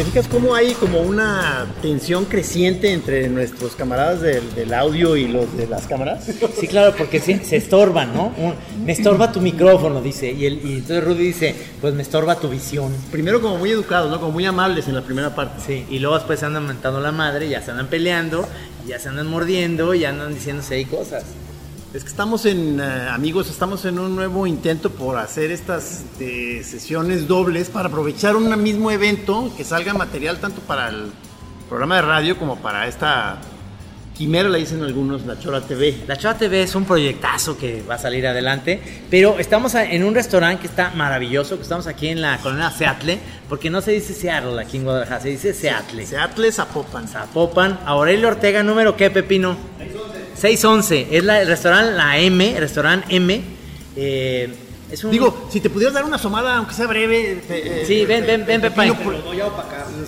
¿Te fijas cómo hay como una tensión creciente entre nuestros camaradas del, del audio y los de las cámaras? Sí, claro, porque se, se estorban, ¿no? Un- me estorba tu micrófono, dice. Y, el, y entonces Rudy dice, pues me estorba tu visión. Primero como muy educados, ¿no? Como muy amables en la primera parte. Sí, y luego después se andan mentando la madre, ya se andan peleando, ya se andan mordiendo, ya andan diciéndose ahí cosas. Es que estamos en, eh, amigos, estamos en un nuevo intento por hacer estas este, sesiones dobles para aprovechar un mismo evento, que salga material tanto para el programa de radio como para esta quimera, le dicen algunos, la Chora TV. La Chava TV es un proyectazo que va a salir adelante, pero estamos a- en un restaurante que está maravilloso, que estamos aquí en la colonia Seattle, porque no se dice Seattle aquí en Guadalajara, se dice Seattle. Seattle Zapopan. Zapopan, Aurelio Ortega, número qué, Pepino? 611. Es la, el restaurante La M, restaurante M. eh, es un... Digo, si te pudieras dar una asomada, aunque sea breve. te- eh, Sí, ven, ven, ven, te Pepa. por-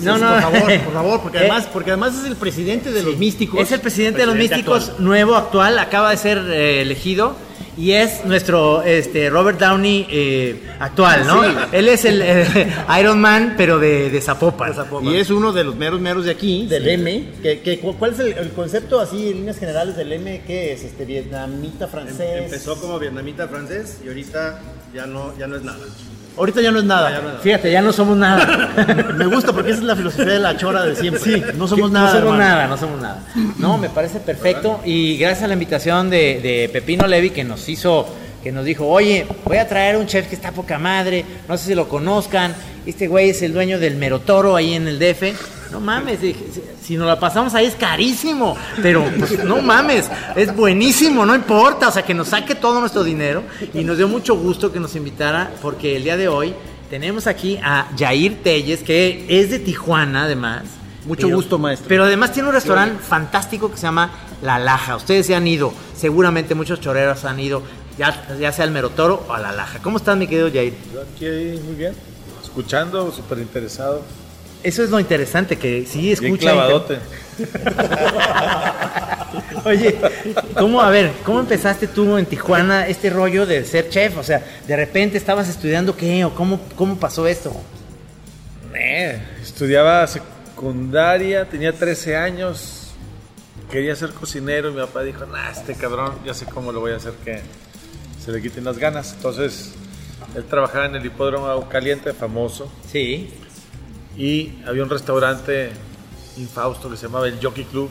No, no. Por favor, por favor, porque Eh, además, porque además es el presidente de los místicos. Es el presidente de los místicos actual. nuevo, actual, acaba de ser eh, elegido y es nuestro este, Robert Downey eh, actual, ¿no? Sí. Él es el eh, Iron Man, pero de, de Zapopan. Y es uno de los meros meros de aquí, del M. Que, que- cu- ¿Cuál es el, el concepto así en líneas generales del M? ¿Qué es? Este, vietnamita, francés. Empezó como vietnamita francés y ahorita ya no, ya no es nada. Ahorita ya no es nada. Ya no. Fíjate, ya no somos nada. Me gusta porque esa es la filosofía de la chora de siempre. Sí, no somos no nada. somos hermano. nada, no somos nada. No, me parece perfecto. Y gracias a la invitación de, de Pepino Levi que nos hizo, que nos dijo, oye, voy a traer un chef que está poca madre, no sé si lo conozcan. Este güey es el dueño del Merotoro ahí en el DF. No mames, dije, si- si nos la pasamos ahí es carísimo, pero pues no mames, es buenísimo, no importa, o sea, que nos saque todo nuestro dinero y nos dio mucho gusto que nos invitara porque el día de hoy tenemos aquí a Jair Telles, que es de Tijuana además. Mucho Pero- gusto, maestro. Pero además tiene un restaurante fantástico que se llama La Laja. Ustedes se han ido, seguramente muchos choreros han ido, ya, ya sea al Merotoro o a La Laja. ¿Cómo estás, mi querido Jair? Yo aquí muy bien, escuchando, súper interesado. Eso es lo interesante, que sí Bien escucha. clavadote. Oye, ¿cómo, a ver, cómo empezaste tú en Tijuana este rollo de ser chef? O sea, de repente estabas estudiando qué o cómo, cómo pasó esto. Eh, estudiaba secundaria, tenía 13 años, quería ser cocinero y mi papá dijo, nah, este cabrón, ya sé cómo lo voy a hacer que se le quiten las ganas. Entonces, él trabajaba en el hipódromo Agua Caliente, famoso, Sí. Y había un restaurante infausto que se llamaba el Jockey Club.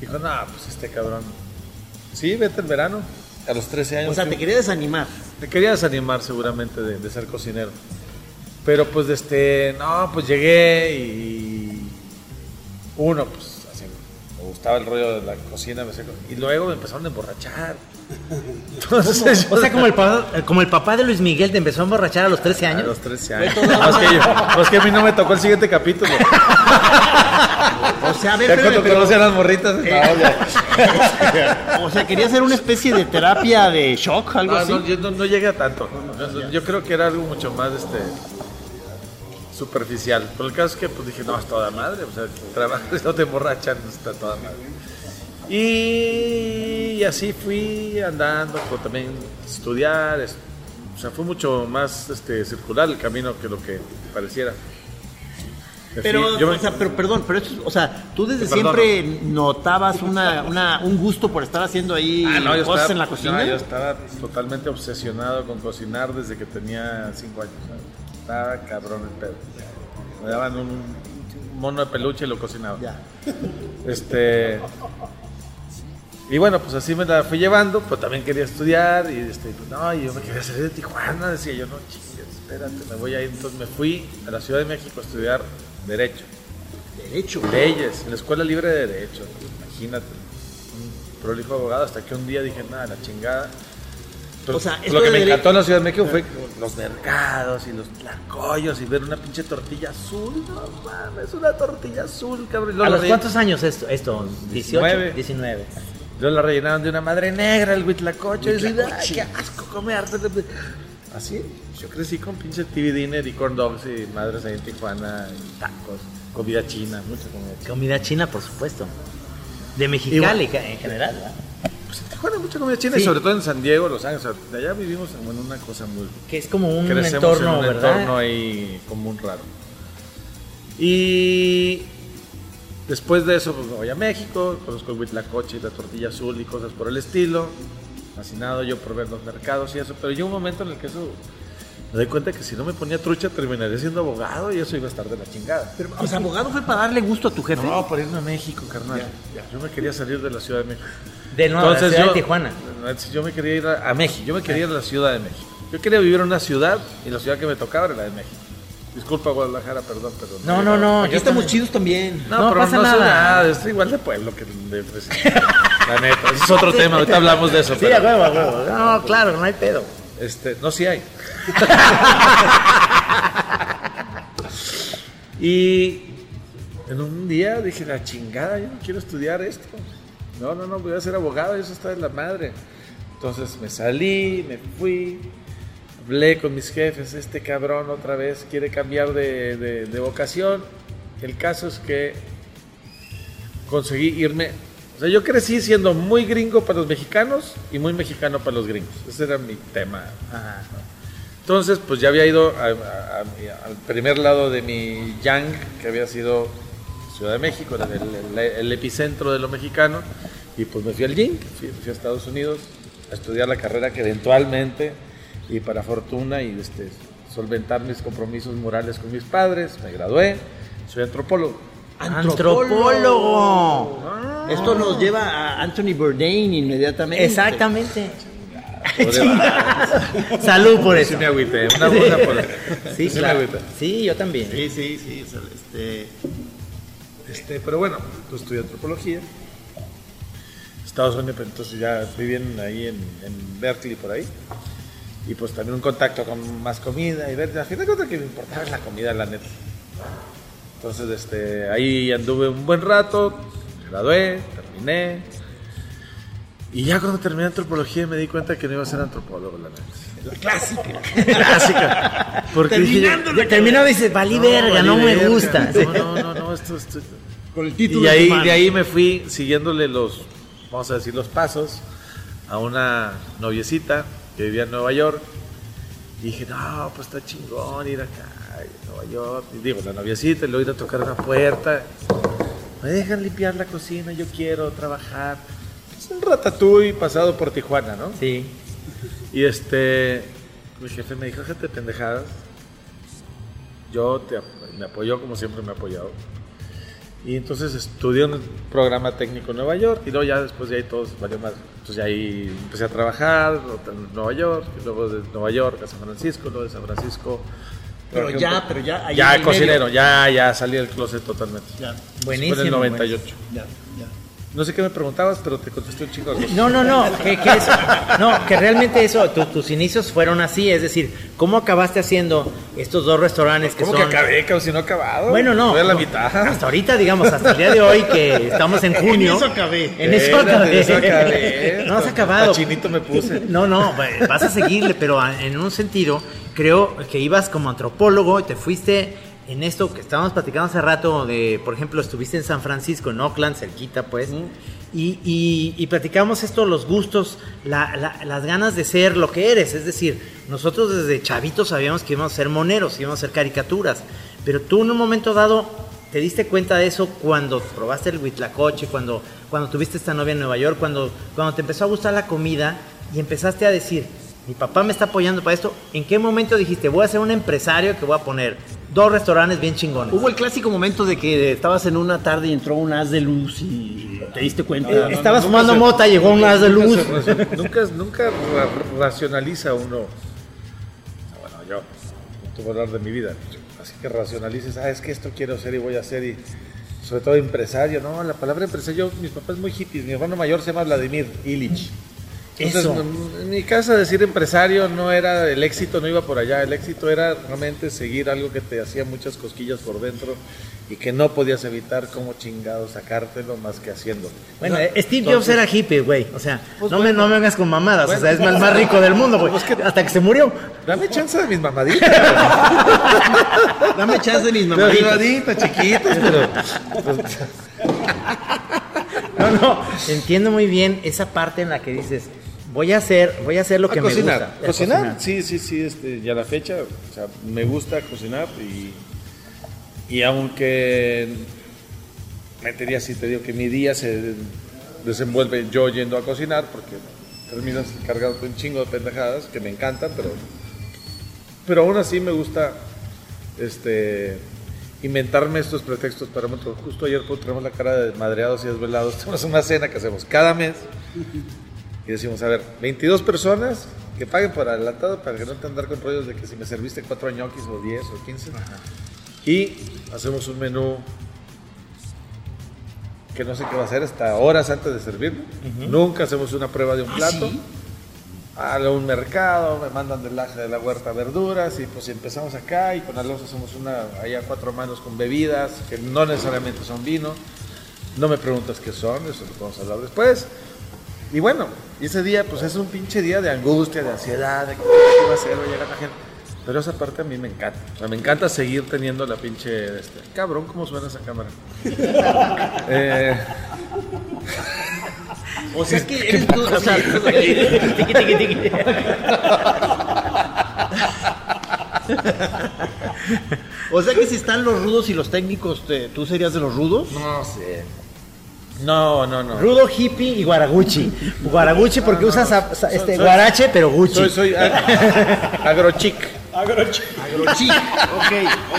Dijo, no, pues este cabrón. Sí, vete el verano. A los 13 años. O sea, te quería desanimar. me quería desanimar seguramente de, de ser cocinero. Pero pues este, no, pues llegué y uno, pues así, me gustaba el rollo de la cocina, me y luego me empezaron a emborrachar. Entonces, O sea, como el, papá, como el papá de Luis Miguel te empezó a emborrachar a los 13 a años. los 13 años. No, es, que yo- es que a mí no me tocó el siguiente capítulo. O sea, a ver, Ya cuando pero- conocen a las morritas, no, ya. O sea, quería hacer una especie de terapia de shock, algo No, así. no, yo no, no llegué a tanto. Yo, yo creo que era algo mucho más este superficial. Pero el caso es que pues dije, no, es toda madre. O sea, trabajas, no te emborrachan, está toda madre. Y, así fui andando, pero también estudiar. es- o sea, fue mucho más este, circular el camino que lo que pareciera. Pero, yo me- o sea, pero perdón, pero esto, es- o sea, tú desde siempre notabas una, una- un gusto por estar haciendo ahí Ah, no, yo cosas estaba- en la cocina. no, yo estaba totalmente obsesionado con cocinar desde que tenía 5 años. ¿sabes? Estaba cabrón el pedo. Me daban un mono de peluche y lo cocinaba. Ya. Este. Y bueno, pues así me la fui llevando, pues también quería estudiar y este, pues, no, yo me quería salir de Tijuana, decía yo, no chingues, espérate, me voy a ir. Entonces me fui a la Ciudad de México a estudiar Derecho. Derecho. Leyes, en la Escuela Libre de Derecho, imagínate. Un prolijo abogado, hasta que un día dije, nada, la chingada. Entonces, O sea, esto lo que me encantó en la Ciudad de México fue los mercados y los tlacoyos y ver una pinche tortilla azul. No mames, una tortilla azul, cabrón. ¿A los cuántos años esto? esto? ¿18? 19. 19. Luego la rellenaron de una madre negra, el huitlacoche. Y "Ay, qué asco comer. Así, yo crecí con pinche TV dinner y corn dogs y madres ahí en Tijuana, y tacos, comida china, mucha comida china. Comida china, por supuesto. De Mexicali en general, ¿verdad? Pues en Tijuana mucha comida china Sí. y sobre todo en San Diego, Los Ángeles. o sea, de allá vivimos en bueno, una cosa muy... Que es como un entorno, en un ¿verdad? entorno ahí como un raro. Y después de eso, pues me voy a México, conozco el huitlacoche y la tortilla azul y cosas por el estilo. Fascinado yo por ver los mercados y eso, pero llegó un momento en el que eso... Me doy cuenta que si no me ponía trucha terminaría siendo abogado y eso iba a estar de la chingada. Pero, o sea, abogado fue para darle gusto a tu jefe. No, para irme a México, carnal. Yo me quería salir de la Ciudad de México. De nuevo, la ciudad de Tijuana. Yo me quería ir a, a México, yo me quería ir a la Ciudad de México. Yo quería vivir en una ciudad y la ciudad que me tocaba era la de México. Disculpa Guadalajara, perdón, perdón. No, no, no. Aquí yo estamos también- chidos también. No, No pero pasa no nada. nada, estoy igual de pueblo que de. La neta, ese es otro tema, ahorita hablamos de eso. Sí, pero, a huevo, a huevo. No, claro, no hay pedo. Este, no, sí hay. y en un día dije, la chingada, yo no quiero estudiar esto. No, no, no, voy a ser abogado, eso está de la madre. Entonces me salí, me fui, hablé con mis jefes, este cabrón otra vez quiere cambiar de, de- de vocación. El caso es que conseguí irme. O sea, yo crecí siendo muy gringo para los mexicanos y muy mexicano para los gringos. Ese era mi tema. Entonces, pues ya había ido a- a- a- al primer lado de mi yang, que había sido Ciudad de México, el- el epicentro de lo mexicano, y pues me fui al yang, fui, fui a Estados Unidos a estudiar la carrera que eventualmente, y para fortuna y este, solventar mis compromisos morales con mis padres, me gradué, soy antropólogo. Antropólogo. Esto nos lleva a Anthony Bourdain inmediatamente. Exactamente. Salud por eso. Sí me agüité, una buena por Sí, sí claro. Sí, yo también. Sí, sí, sí. Este, Este, pero bueno, pues estudié antropología. Estados Unidos, entonces ya vivían ahí en, en Berkeley por ahí. Y pues también un contacto con más comida y ver, al final de cuentas que me importaba la comida, la neta. Entonces, este, ahí anduve un buen rato, me gradué, terminé. Y ya cuando terminé antropología me di cuenta que no iba a ser antropólogo, la neta. la clásica. Clásica. Porque dije, Terminando Ya terminó y dices, valí verga, no me verga. gusta. No, no, no, no, esto, esto- Con el título y ahí, de, de ahí me fui siguiéndole los, vamos a decir, los pasos a una noviecita que vivía en Nueva York. Y dije, no, pues está chingón ir acá, a Nueva York. Y digo, la noviecita, y luego ir a tocar una puerta. Me dejan limpiar la cocina, yo quiero trabajar. Es un ratatouille pasado por Tijuana, ¿no? Sí. Y este, mi jefe me dijo, gente pendejadas. Yo te, me apoyó como siempre me ha apoyado. Y entonces estudié un programa técnico en Nueva York y luego ya después de ahí todos valió más. Entonces ya ahí empecé a trabajar en Nueva York, y luego de Nueva York a San Francisco, luego de San Francisco. Pero un ya, pero ya. ahí Ya cocinero, medio. ya, ya salí del closet totalmente. Ya, Buenísimo. Fue en el 98. ya, ya. No sé qué me preguntabas, pero te contesté un cosas. No, no, no, que, que eso, no, que realmente eso, tu- tus inicios fueron así, es decir, ¿cómo acabaste haciendo estos dos restaurantes que ¿Cómo son... que acabé, cabrón, si no acabado? Bueno, no. Estoy a la no, mitad. Hasta ahorita, digamos, hasta el día de hoy que estamos en junio. En eso acabé. En eso acabé. en eso acabé. No has acabado. Chinito me puse. No, no, vas a seguirle, pero en un sentido, creo que ibas como antropólogo y te fuiste en esto que estábamos platicando hace rato, de, por ejemplo, estuviste en San Francisco, en Oakland, cerquita, pues, y, y, y platicamos esto, los gustos, la- la- las ganas de ser lo que eres, es decir, nosotros desde chavitos sabíamos que íbamos a ser moneros, íbamos a hacer caricaturas, pero tú en un momento dado te diste cuenta de eso cuando probaste el huitlacoche, cuando, cuando tuviste esta novia en Nueva York, cuando, cuando te empezó a gustar la comida y empezaste a decir, mi papá me está apoyando para esto. ¿En qué momento dijiste, voy a ser un empresario que voy a poner dos restaurantes bien chingones? Hubo el clásico momento de que estabas en una tarde y entró un haz de luz y te diste cuenta. Eh, Estabas fumando mota, llegó un haz de Nunca luz. se nunca, nunca ra- racionaliza uno. Bueno, yo no te voy a hablar de mi vida. Así que racionalices, ah, es que esto quiero hacer y voy a hacer y sobre todo empresario. No, la palabra empresario, mis papás muy hippies. Mi hermano mayor se llama Vladimir Illich. Entonces, Eso. en- mi casa decir empresario no era el éxito, no iba por allá. El éxito era realmente seguir algo que te hacía muchas cosquillas por dentro y que no podías evitar como chingado sacártelo más que haciéndolo. Bueno, Steve Jobs era hippie, güey. O sea, Pues no, me, no me vengas con mamadas. Bueno. O sea, es el más rico del mundo, güey. Pues que- Hasta que se murió. Dame chance de mis mamaditas. Dame chance de mis mamaditas. mamaditas, chiquitas, pero. pues, No, no. Entiendo muy bien esa parte en la que dices, voy a hacer, voy a hacer lo que a me cocinar. gusta. A Cocinar, sí, sí, sí, este, ya la fecha, o sea, me gusta cocinar y, y aunque metería así, te digo que mi día se desenvuelve yo yendo a cocinar porque terminas cargado de un chingo de pendejadas que me encantan, pero, pero aún así me gusta este, inventarme estos pretextos para otro. Justo ayer pues, tenemos la cara de madreados y desvelados, tenemos una cena que hacemos cada mes y decimos, a ver, 22 personas que paguen por adelantado para que no te andar con rollos de que si me serviste 4 ñoquis o 10 o 15. Y hacemos un menú que no sé qué va a hacer hasta horas antes de servirlo. Nunca hacemos una prueba de un plato. A un mercado, me mandan del de la huerta verduras y pues empezamos acá y con Alonso hacemos una allá cuatro manos con bebidas que no necesariamente son vino. No me preguntas qué son, eso lo podemos hablar después. Y bueno, y ese día pues es un pinche día de angustia, de ansiedad, de qué va a hacer, va a llegar la gente. Pero esa parte a mí me encanta. O sea, me encanta seguir teniendo la pinche... Este, cabrón, ¿cómo suena esa cámara? Eh, O sea que eres tú, o sea, o sea que si están los rudos y los técnicos, te- ¿tú serías de los rudos? no sé. No, no, no. Rudo, hippie y guaraguchi. Guaraguchi porque usas a- sa- este, soy- guarache, pero Gucci. Soy, soy ag- agrochic. Agrochi. Ok,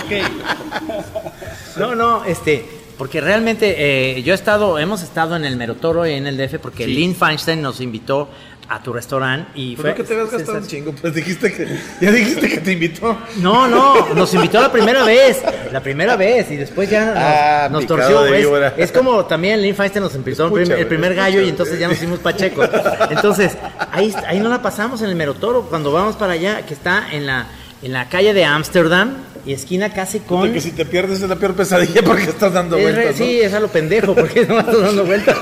ok. No, no, este, porque realmente eh, yo he estado, hemos estado en el Merotoro y en el DF porque Lynn Feinstein nos invitó a tu restaurante y Fue fue que te habías gastado un chingo, pues dijiste que ya dijiste que te invitó. No, no, nos invitó la primera vez, la primera vez y después ya nos, Ah, nos torció. Es, víbora. es como también Lynn Feinstein nos empezó el prim- Escucha, el primer gallo y entonces ya nos hicimos pachecos. Entonces, ahí, ahí no la pasamos en el Merotoro cuando vamos para allá, que está en la, en la calle de Ámsterdam y esquina casi con... Que si te pierdes es la peor pesadilla porque estás dando Es re- vueltas, ¿no? Sí, es a lo pendejo, porque no estás dando vueltas.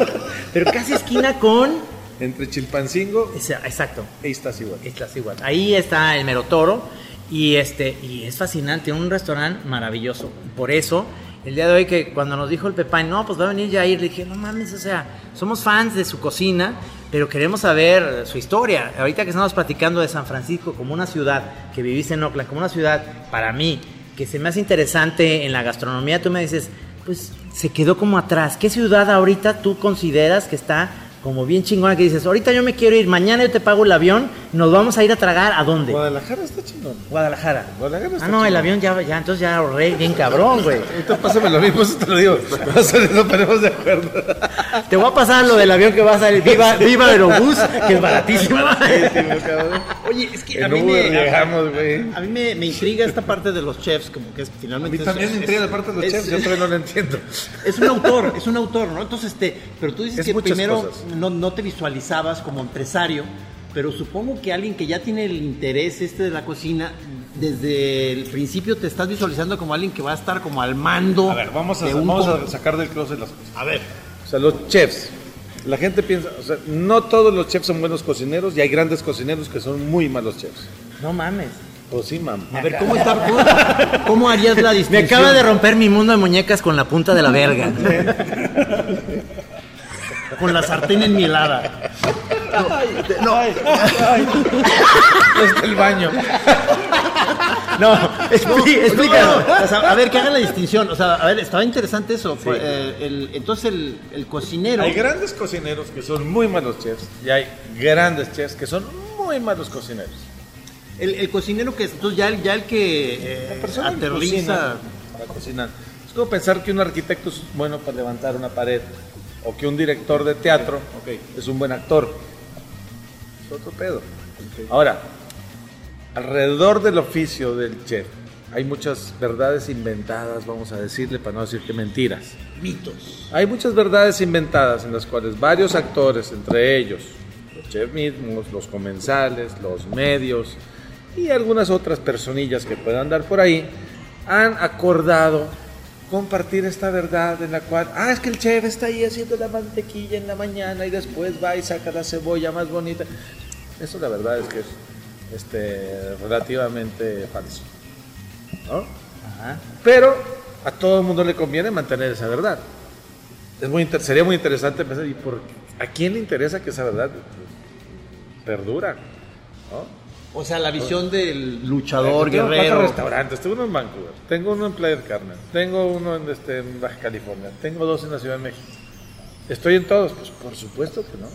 Pero casi esquina con. Entre Chilpancingo Esa- Exacto, e Iztaccíhuatl. igual. Ahí está el Merotoro y este y es fascinante, un restaurante maravilloso. Por eso, el día de hoy que cuando nos dijo el Pepán, no, pues va a venir Jair, le dije, no mames, o sea, somos fans de su cocina, pero queremos saber su historia. Ahorita que estamos platicando de San Francisco como una ciudad, que viviste en Oakland, como una ciudad, para mí, que se me hace interesante en la gastronomía, tú me dices, pues se quedó como atrás. ¿Qué ciudad ahorita tú consideras que está como bien chingona que dices, ahorita yo me quiero ir, mañana yo te pago el avión, nos vamos a ir a tragar a dónde? Guadalajara está chingón. Guadalajara. Guadalajara está Ah, no, el avión ya, ya, entonces ya ahorré bien cabrón, güey. Ahorita pásame lo mismo, eso te lo digo. A nos ponemos de acuerdo. Te voy a pasar lo del avión que va a salir, Viva, Viva Aerobús, que es baratísimo. Oye, es que a mí, me, llegamos, güey. a mí me, me intriga esta parte de los chefs, como que es A finalmente... mí es- también me es- intriga la parte de los es- chefs, yo todavía no lo entiendo. Es un autor, es un autor, ¿no? Entonces, este, pero tú dices Es que primero no, no te visualizabas como empresario, pero supongo que alguien que ya tiene el interés este de la cocina, desde el principio te estás visualizando como alguien que va a estar como al mando. A ver, vamos a, de vamos a sacar del closet las cosas. A ver, O sea, los chefs. La gente piensa, o sea, no todos los chefs son buenos cocineros y hay grandes cocineros que son muy malos chefs. No mames. Pues sí, mam. a ver, ¿cómo, está, cómo, cómo harías la Me distinción? acaba de romper mi mundo de muñecas con la punta de la verga. Con la sartén enmielada. No está el baño. No, expli- explícalo. No, o sea, a ver, que hagan la distinción. O sea, a ver, estaba interesante eso. Eh, el- entonces, el, el cocinero. Hay grandes cocineros que son muy malos chefs y hay grandes chefs que son muy malos cocineros. El, el cocinero que es, entonces ya, el- ya el que eh, La aterriza. cocina para cocinar. Es como pensar que un arquitecto es bueno para levantar una pared o que un director de teatro es un buen actor. Es otro pedo. Ahora, alrededor del oficio del chef hay muchas verdades inventadas, vamos a decirle, para no decir que mentiras. Mitos. Hay muchas verdades inventadas en las cuales varios actores, entre ellos los chefs mismos, los comensales, los medios y algunas otras personillas que puedan dar por ahí, han acordado compartir esta verdad en la cual, ah, es que el chef está ahí haciendo la mantequilla en la mañana y después va y saca la cebolla más bonita. Eso la verdad es que es este, relativamente falso. ¿no? Ajá. Pero a todo el mundo le conviene mantener esa verdad. Es muy sería muy interesante pensar, ¿y por, ¿a quién le interesa que esa verdad perdura? ¿no? O sea, la visión del luchador, Tengo guerrero. cuatro restaurantes, tengo uno en Vancouver, tengo uno en Playa del Carmen, tengo uno en, este, en Baja California, tengo dos en la Ciudad de México. ¿Estoy en todos? Pues por supuesto que no.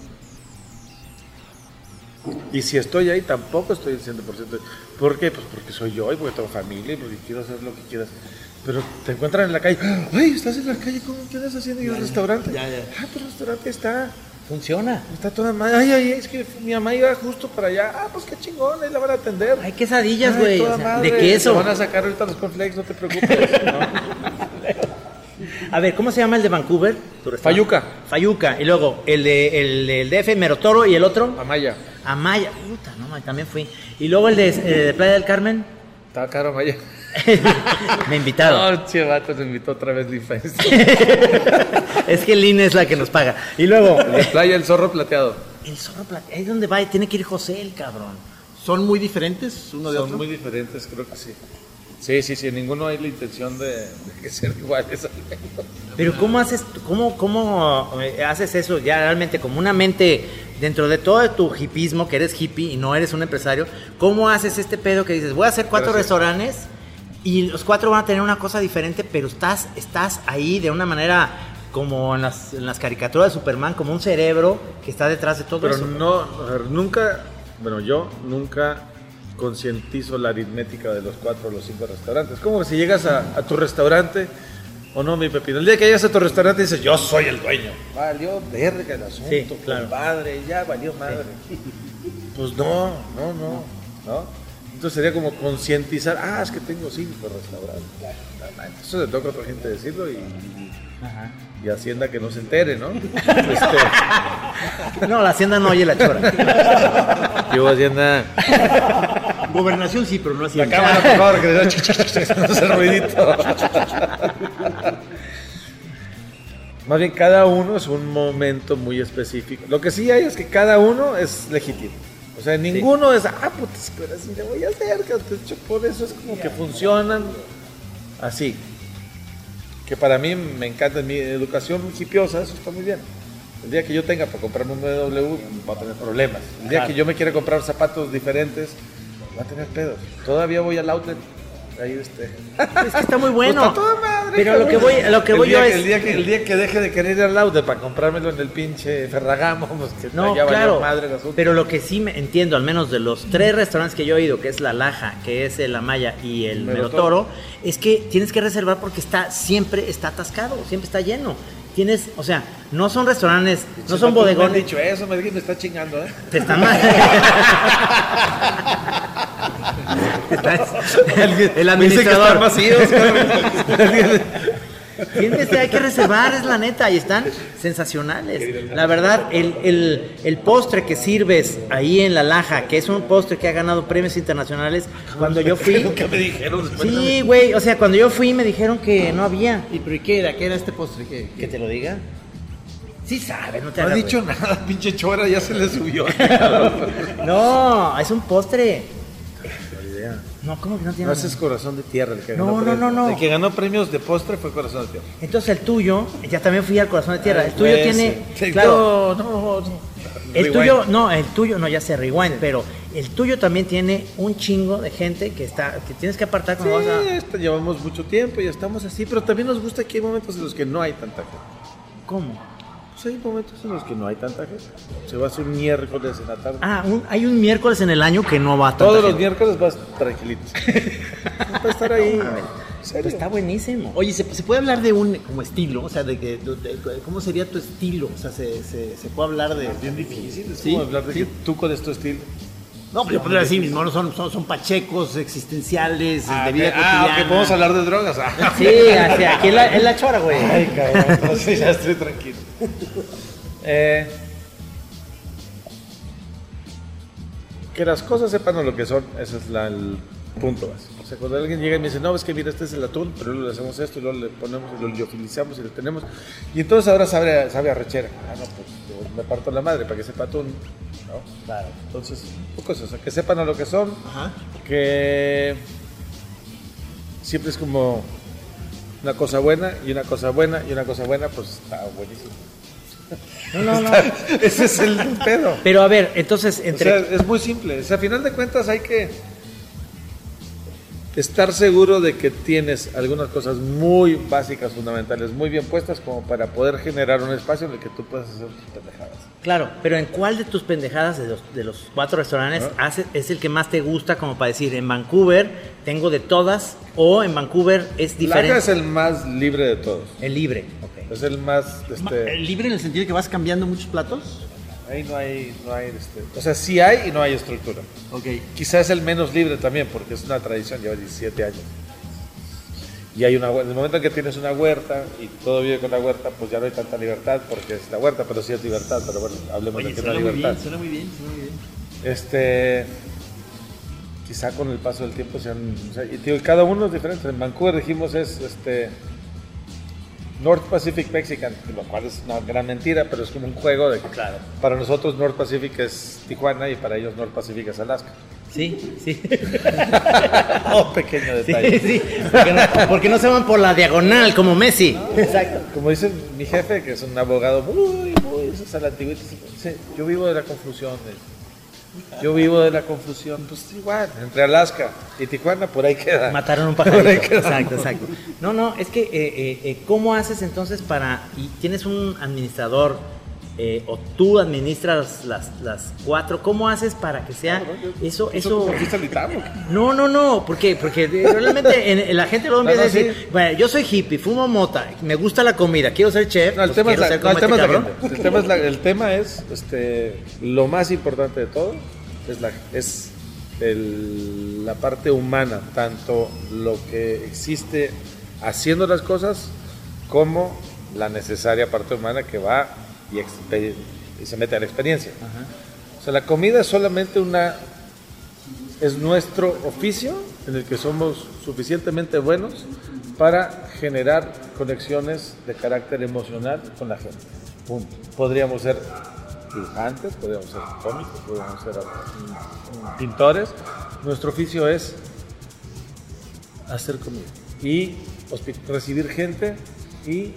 Y si estoy ahí, tampoco estoy el 100%. ¿Por qué? Pues porque soy yo y porque tengo familia y porque quiero hacer lo que quieras. Pero te encuentran en la calle. ¡Ay, estás en la calle! ¿Cómo qué andas haciendo en el restaurante? ya, ya. Ah, tu restaurante está. Funciona. Está toda madre. Ay, ay, es que mi mamá iba justo para allá. Ah, pues qué chingón, ahí la van a atender. Hay quesadillas, güey. o sea, de queso. Te van a sacar ahorita los cornflakes, no te preocupes. ¿no? A ver, ¿cómo se llama el de Vancouver? Fayuca. Fayuca. Y luego el de el, del DF, Merotoro y el otro. Amaya. Amaya. Puta, no, man, también fui. Y luego el de, eh, de Playa del Carmen. Estaba caro Amaya. Me invitaron. No, che, vato, se invitó otra vez Lifa. es que Lina es la que nos paga. Y luego, De playa el zorro plateado. el zorro plata. Ahí es donde va, tiene que ir José, el cabrón. Son muy diferentes uno de Son otro. muy diferentes, creo que sí. Sí, sí, sí, en ninguno hay la intención de, de que sean iguales. Pero ¿cómo haces, cómo, cómo eh, haces eso ya realmente como una mente dentro de todo tu hipismo, que eres hippie y no eres un empresario? ¿Cómo haces este pedo que dices, voy a hacer cuatro Gracias. restaurantes y los cuatro van a tener una cosa diferente, pero estás, estás ahí de una manera como en las, en las caricaturas de Superman, como un cerebro que está detrás de todo Pero eso? no, a ver, nunca, bueno, yo nunca concientizo la aritmética de los cuatro o los cinco restaurantes. Como si llegas a, a tu restaurante, o no, mi pepino, el día que llegas a tu restaurante dices, yo soy el dueño. Valió verga el asunto, Sí, claro. compadre, ya valió madre. Pues no, no, no, ¿no? Entonces sería como concientizar, ah, es que tengo cinco restaurantes. Eso le toca a otra gente decirlo y, Ajá. y Hacienda que no se entere, ¿no? Este, No, la hacienda no oye la chora. yo Hacienda... Gobernación sí, pero no así. La cámara, por favor, que le da ese ruidito. Más bien, cada uno es un momento muy específico. Lo que sí hay es que cada uno es legítimo. O sea, ninguno es, ah, putas, pero así le voy a hacer. por eso es como que funcionan así. Que para mí me encanta, en mi educación hipiosa, eso está muy bien. El día que yo tenga para comprarme un BMW, va a tener problemas. El día que yo me quiera comprar zapatos diferentes, va a tener pedos. Todavía voy al outlet. Ahí este. Es que está muy bueno. Pues está toda madre, pero lo que voy, lo que El voy yo que- es. El día, que, el día que deje de querer ir al outlet para comprármelo en el pinche Ferragamo, pues que No, ya claro. madre. Pero lo que sí me entiendo, al menos de los tres restaurantes que yo he ido, que es La Laja, que es el Amaya y el Melotoro. Melotoro, es que tienes que reservar porque está siempre está atascado, siempre está lleno. Tienes, o sea, no son restaurantes, no son vatos Me han bodegones. dicho eso, me, me está chingando, ¿eh? Te están mal. el que administrador. Tienes, hay que reservar, es la neta, y están sensacionales. La verdad, el, el, el postre que sirves ahí en La Laja, que es un postre que ha ganado premios internacionales, cuando yo fui... Nunca me dijeron. Sí, güey, o sea, cuando yo fui me dijeron que no había. ¿Y pero ¿y qué era? ¿Qué era este postre? ¿Qué? ¿Que te lo diga? Sí sabes, no te No ha hagas, dicho nada, pinche chora, ya se le subió. No, es un postre. No, ¿cómo que no tiene? No, ese es corazón de tierra el que No, ganó no, premios. no, no. El que ganó premios de postre fue corazón de tierra. Entonces el tuyo, ya también fui al corazón de tierra. El tuyo tiene, sí, claro, No, no, no. El Rewind. tuyo, no, el tuyo, no, ya sé, rewind, pero el tuyo también tiene un chingo de gente que está, que tienes que apartar Sí, cuando vas a. esto llevamos mucho tiempo y estamos así, pero también nos gusta que hay momentos en los que no hay tanta gente. ¿Cómo? Pues hay momentos en los que no hay tanta gente. Se va a hacer un miércoles en la tarde. Ah, un- hay un miércoles en el año que no va tanta Todos los miércoles vas tranquilito. Va a estar ahí. ¿En Pero está buenísimo. Oye, ¿se, se puede hablar de un como estilo? O sea, de que de- de- ¿cómo sería tu estilo? O sea, se, se, se puede hablar de... Bien difícil. Es Sí, como hablar de sí. que tú cuál es tu estilo. No, pero yo podría decir, mis monos son, son, son pachecos existenciales, de vida ok. cotidiana. Ah, ok, podemos hablar de drogas. Ah, Sí, así, aquí es la, es la chora, güey. Ay, cabrón, entonces ya estoy tranquilo. Eh, que las cosas sepan lo que son, ese es la- el punto básico. O sea, cuando alguien llega y me dice, no, es que mira, este es el atún, pero luego le hacemos esto y luego le ponemos lo liofilizamos y le tenemos. Y entonces ahora sabe, a- sabe a rechera. Ah, no, pues yo me parto la madre para que sepa atún. ¿no? Claro. Entonces, pocos, o sea, que sepan a lo que son, Ajá. que siempre es como una cosa buena y una cosa buena y una cosa buena, pues está buenísimo. No, no, no. Ese es el pedo. Pero a ver, entonces, O entre. sea, es muy simple. O sea, a final de cuentas hay que estar seguro de que tienes algunas cosas muy básicas, fundamentales, muy bien puestas como para poder generar un espacio en el que tú puedas hacer tus pendejadas. Claro, pero ¿en cuál de tus pendejadas de los, de los cuatro restaurantes hace- es el que más te gusta como para decir, en Vancouver tengo de todas o en Vancouver es diferente? Laja es el más libre de todos. El libre, ok. Es el más... Este, eh, ¿Libre en el sentido de que vas cambiando muchos platos? Ahí no hay... No hay este, o sea, sí hay y no hay estructura. Ok. Quizás es el menos libre también, porque es una tradición, lleva 17 años. Y hay una. En el momento en que tienes una huerta y todo vive con la huerta, pues ya no hay tanta libertad, porque es la huerta, pero sí es libertad. Pero bueno, hablemos Oye, de que no libertad. bien, suena muy bien, suena muy bien. Este. Quizá con el paso del tiempo sean. o sea, y digo, cada uno es diferente. En Vancouver dijimos es este. North Pacific Mexican, lo cual es una gran mentira, pero es como un juego de que para nosotros North Pacific es Tijuana y para ellos North Pacific es Alaska. Sí, sí. Oh, pequeño Sí, detalle. sí. Porque no, porque no se van por la diagonal como Messi. Exacto. Como dice mi jefe, que es un abogado muy, muy, eso es a la antigüita, dice, yo vivo de la confusión. de- Yo vivo de la confusión. Pues igual, entre Alaska y Tijuana, por ahí queda. Mataron un pajarito. Exacto, exacto. No, no, es que, eh, eh, eh, ¿cómo haces entonces para. Y tienes un administrador, eh, o tú administras las, las cuatro, ¿cómo haces para que sea eso? eso ¿Tú fuiste al ITAM o qué? no, no, no, porque, porque eh, realmente en- en la gente luego No, empieza no, a decir, sí. bueno, yo soy hippie, fumo mota, me gusta la comida, quiero ser chef. No, el pues no, el tema es la cabrón. gente. El tema es, la- el tema es, este, lo más importante de todo es, la, es el- la parte humana, tanto lo que existe haciendo las cosas como la necesaria parte humana que va y, y se mete a la experiencia. O sea, la comida es solamente una es nuestro oficio en el que somos suficientemente buenos para generar conexiones de carácter emocional con la gente. Punto. Podríamos ser dibujantes, podríamos ser cómicos, podríamos ser pintores. Nuestro oficio es hacer comida y recibir gente y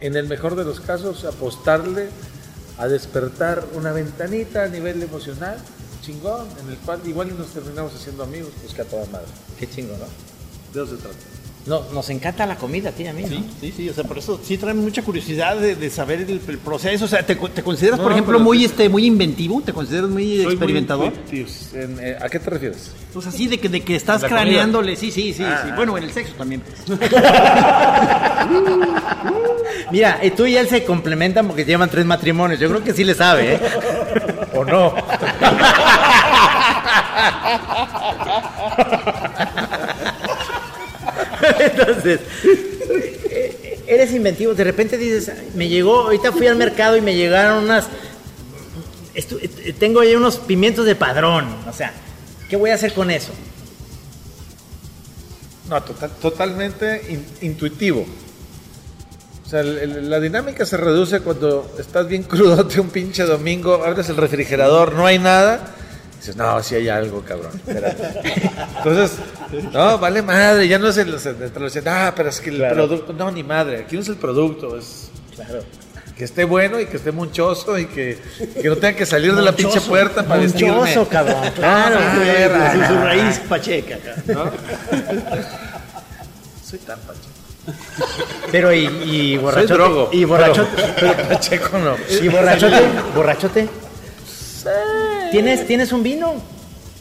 en el mejor de los casos apostarle a despertar una ventanita a nivel emocional chingón en el cual igual nos terminamos haciendo amigos pues que a toda madre Qué chingo, ¿no? eso se trata No, nos encanta la comida a ti y a mí, ¿no? Sí, sí, sí, o sea, por eso sí trae mucha curiosidad de, de saber el, el proceso. O sea, ¿te, te consideras, por ejemplo, muy este muy inventivo? ¿Te consideras muy experimentador? En, eh, ¿a qué te refieres? Pues así de que, de que estás craneándole, sí, sí, sí, Ah. sí. Bueno, en el sexo también. pues. Mira, y tú y él se complementan porque llevan tres matrimonios. Yo creo que sí le sabe, ¿eh? o no Entonces, eres inventivo. De repente dices, "Ay, me llegó, ahorita fui al mercado y me llegaron unas. tengo ahí unos pimientos de padrón. O sea, ¿qué voy a hacer con eso? No, total- totalmente in- intuitivo. O sea, el- el- la dinámica se reduce cuando estás bien crudote un pinche domingo, abres el refrigerador, no hay nada. Dices, no, sí hay algo, cabrón. espérate". Entonces, no, vale madre, ya no es el. el- Ah, pero es que el producto. No, ni madre, aquí no es el producto, es. Que esté bueno y que esté monchoso y que, que no tenga que salir de la pinche puerta para vestirme. Monchoso, cabrón. Claro. Ah, Su, verga. su raíz pacheca. acá. ¿no? Soy tan pacheco. Pero y, y borrachote. Soy drogo, y borrachote. Pero, pero Pacheco no. y borrachote. Borrachote. ¿Tienes, ¿Tienes un vino?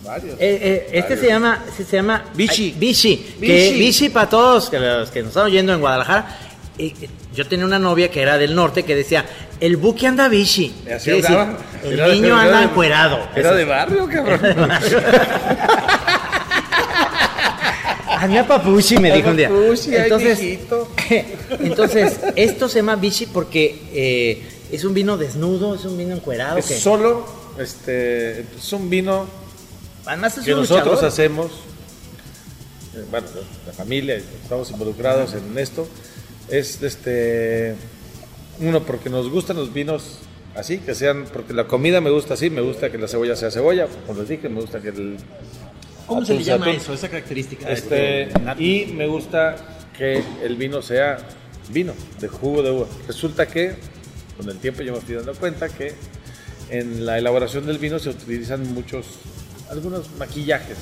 Varios. Eh, eh, este se llama, se, se llama Vichy. Ay, Vichy. Que Vichy. Vichy para todos que los que nos están oyendo en Guadalajara. eh, yo tenía una novia que era del norte que decía, el buque anda Vichy. Así decir, el Era de- niño era anda de- encuerado. Era Eso de barrio, cabrón. Hazme papuchi, me dijo un día. Papuchi, Entonces, entonces, esto se llama Vichy porque eh, es un vino desnudo, es un vino encuerado. Es que- solo, este, es un vino Además es que un nosotros luchador. hacemos, eh, bueno, la familia, estamos involucrados en esto, es este, uno, porque nos gustan los vinos así, que sean, porque la comida me gusta así, me gusta que la cebolla sea cebolla, como les dije, me gusta que el... ¿Cómo se le llama atún. eso, esa característica? Este, y me gusta que el vino sea vino, de jugo de uva. Resulta que con el tiempo yo me estoy dando cuenta que en la elaboración del vino se utilizan muchos, algunos maquillajes,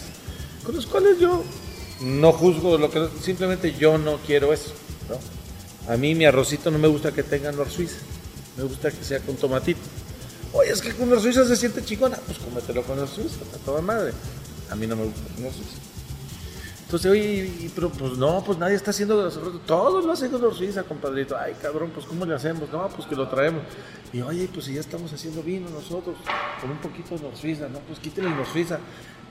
con los cuales yo no juzgo lo que simplemente yo no quiero eso. A mí mi arrocito no me gusta que tenga nor suiza, me gusta que sea con tomatito. Oye, es que con nor suiza se siente chingona, pues cómetelo con nor suiza, a toda madre. A mí no me gusta con nor suiza. Entonces, oye, pero pues no, pues nadie está haciendo todos lo hacen Nor Suiza, compadrito. Ay, cabrón, pues ¿cómo le hacemos? No, pues que lo traemos. Y oye, pues si ya estamos haciendo vino nosotros, con un poquito de Nor Suiza, no, pues quítenle el Nor Suiza.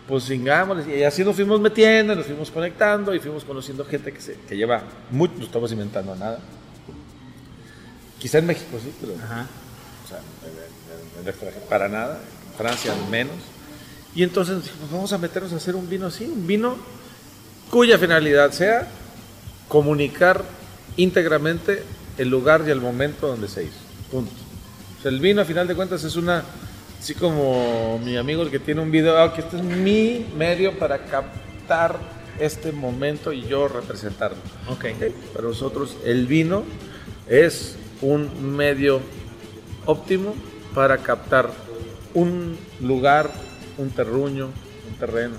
Pues singámosles. Y así nos fuimos metiendo, nos fuimos conectando y fuimos conociendo gente que, se, que lleva mucho, no estamos inventando nada. Quizá en México sí, pero Ajá. o sea, en, en- en para nada, en Francia menos. Y entonces dijimos, vamos a meternos a hacer un vino así, un vino cuya finalidad sea comunicar íntegramente el lugar y el momento donde se hizo. Punto. O sea, el vino a final de cuentas es una, así como mi amigo el que tiene un video, ah, que este es mi medio para captar este momento y yo representarlo. Ok. Para nosotros el vino es un medio óptimo para captar un lugar, un terruño, un terreno,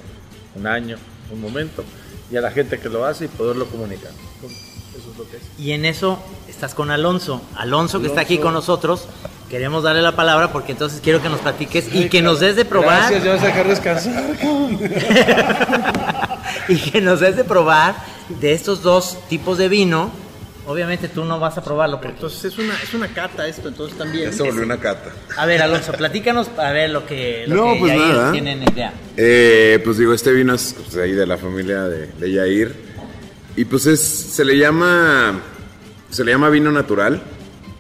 un año, un momento y a la gente que lo hace y poderlo comunicar. Eso es lo que es. Y en eso estás con Alonso. Alonso que está aquí con nosotros. Queremos darle la palabra porque entonces quiero que nos platiques y que nos des de probar. Gracias, ya vas a dejar descansar. y que nos des de probar de estos dos tipos de vino. Obviamente tú no vas a probarlo porque... Entonces es una, es una cata esto, entonces también. Ya se volvió una cata. A ver, Alonso, platícanos a ver lo que, lo No, que pues Yair nada. tienen idea. Eh, pues digo, este vino es pues, ahí de la familia de, de Yair. Y pues es, se le llama, se le llama vino natural.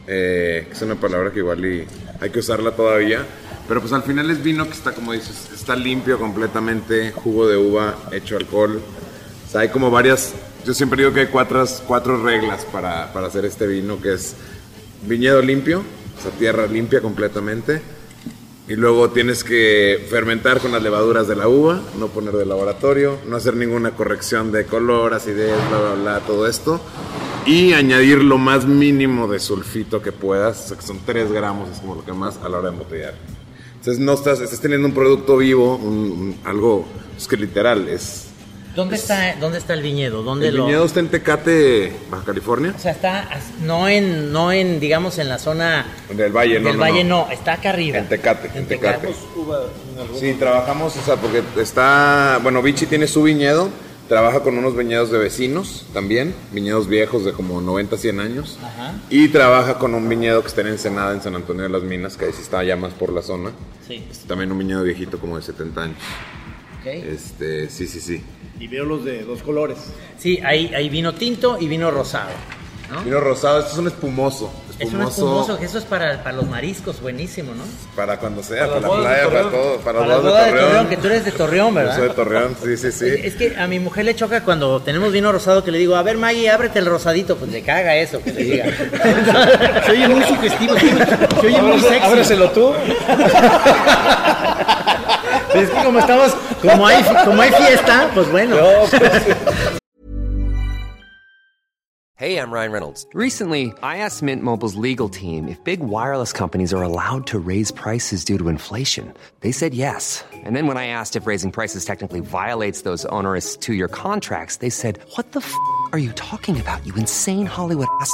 eh, que es una palabra que igual y hay que usarla todavía. Pero pues al final es vino que está, como dices, está limpio completamente, jugo de uva, hecho alcohol. O sea, hay como varias, yo siempre digo que hay cuatro, cuatro reglas para, para hacer este vino, que es viñedo limpio, o sea, tierra limpia completamente. Y luego tienes que fermentar con las levaduras de la uva, no poner de laboratorio, no hacer ninguna corrección de color, acidez, bla, bla, bla, todo esto. Y añadir lo más mínimo de sulfito que puedas, o sea, que son 3 gramos, es como lo que más a la hora de embotellar. Entonces no estás, estás teniendo un producto vivo, un- un- algo es que literal es... ¿Dónde está, ¿Dónde está el viñedo? ¿Dónde El lo...? viñedo está en Tecate, Baja California. O sea, está no en, no en, digamos, en la zona Del Valle, no, del no, Valle, no. no. está acá arriba. En Tecate, en Tecate. Tecate. Sí, trabajamos, o sea, porque está, bueno, Vichy tiene su viñedo, trabaja con unos viñedos de vecinos también, viñedos viejos de como 90, 100 años, Ajá. y trabaja con un viñedo que está en Ensenada, en San Antonio de las Minas, que ahí sí está ya más por la zona, Sí. Este, también un viñedo viejito como de 70 años, ok. este, sí, sí, sí. Y veo los de dos colores. Sí, hay, hay vino tinto y vino rosado. ¿no? Vino rosado, esto es un espumoso, Es un espumoso, que eso es para, para los mariscos, buenísimo, ¿no? para cuando sea, Para para, la playa, para todo, para, Para la boda de Torreón, Torreón. que tú eres de Torreón, Yo soy de ¿verdad? Torreón, sí, sí, sí. Es, es que a mi mujer le choca cuando tenemos vino rosado que le digo, a ver Maggie, ábrete el rosadito, pues le caga eso, que le diga. Se oye muy sugestivo, se oye- muy sexy. Ábreselo tú. es que como estamos, como hay, como hay fiesta, pues bueno. Hey, I'm Ryan Reynolds. Recently, I asked Mint Mobile's legal team if big wireless companies are allowed to raise prices due to inflation. They said yes. And then when I asked if raising prices technically violates those onerous two year contracts, they said, What the f are you talking about, you insane Hollywood ass?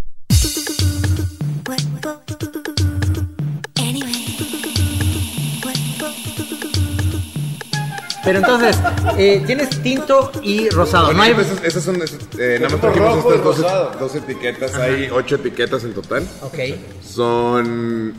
Pero entonces, eh, tienes tinto y rosado. No hay... Esas, esas son, esas, eh, nada más trajimos estas dos, rosado. dos etiquetas, hay ocho etiquetas en total. Ok. Son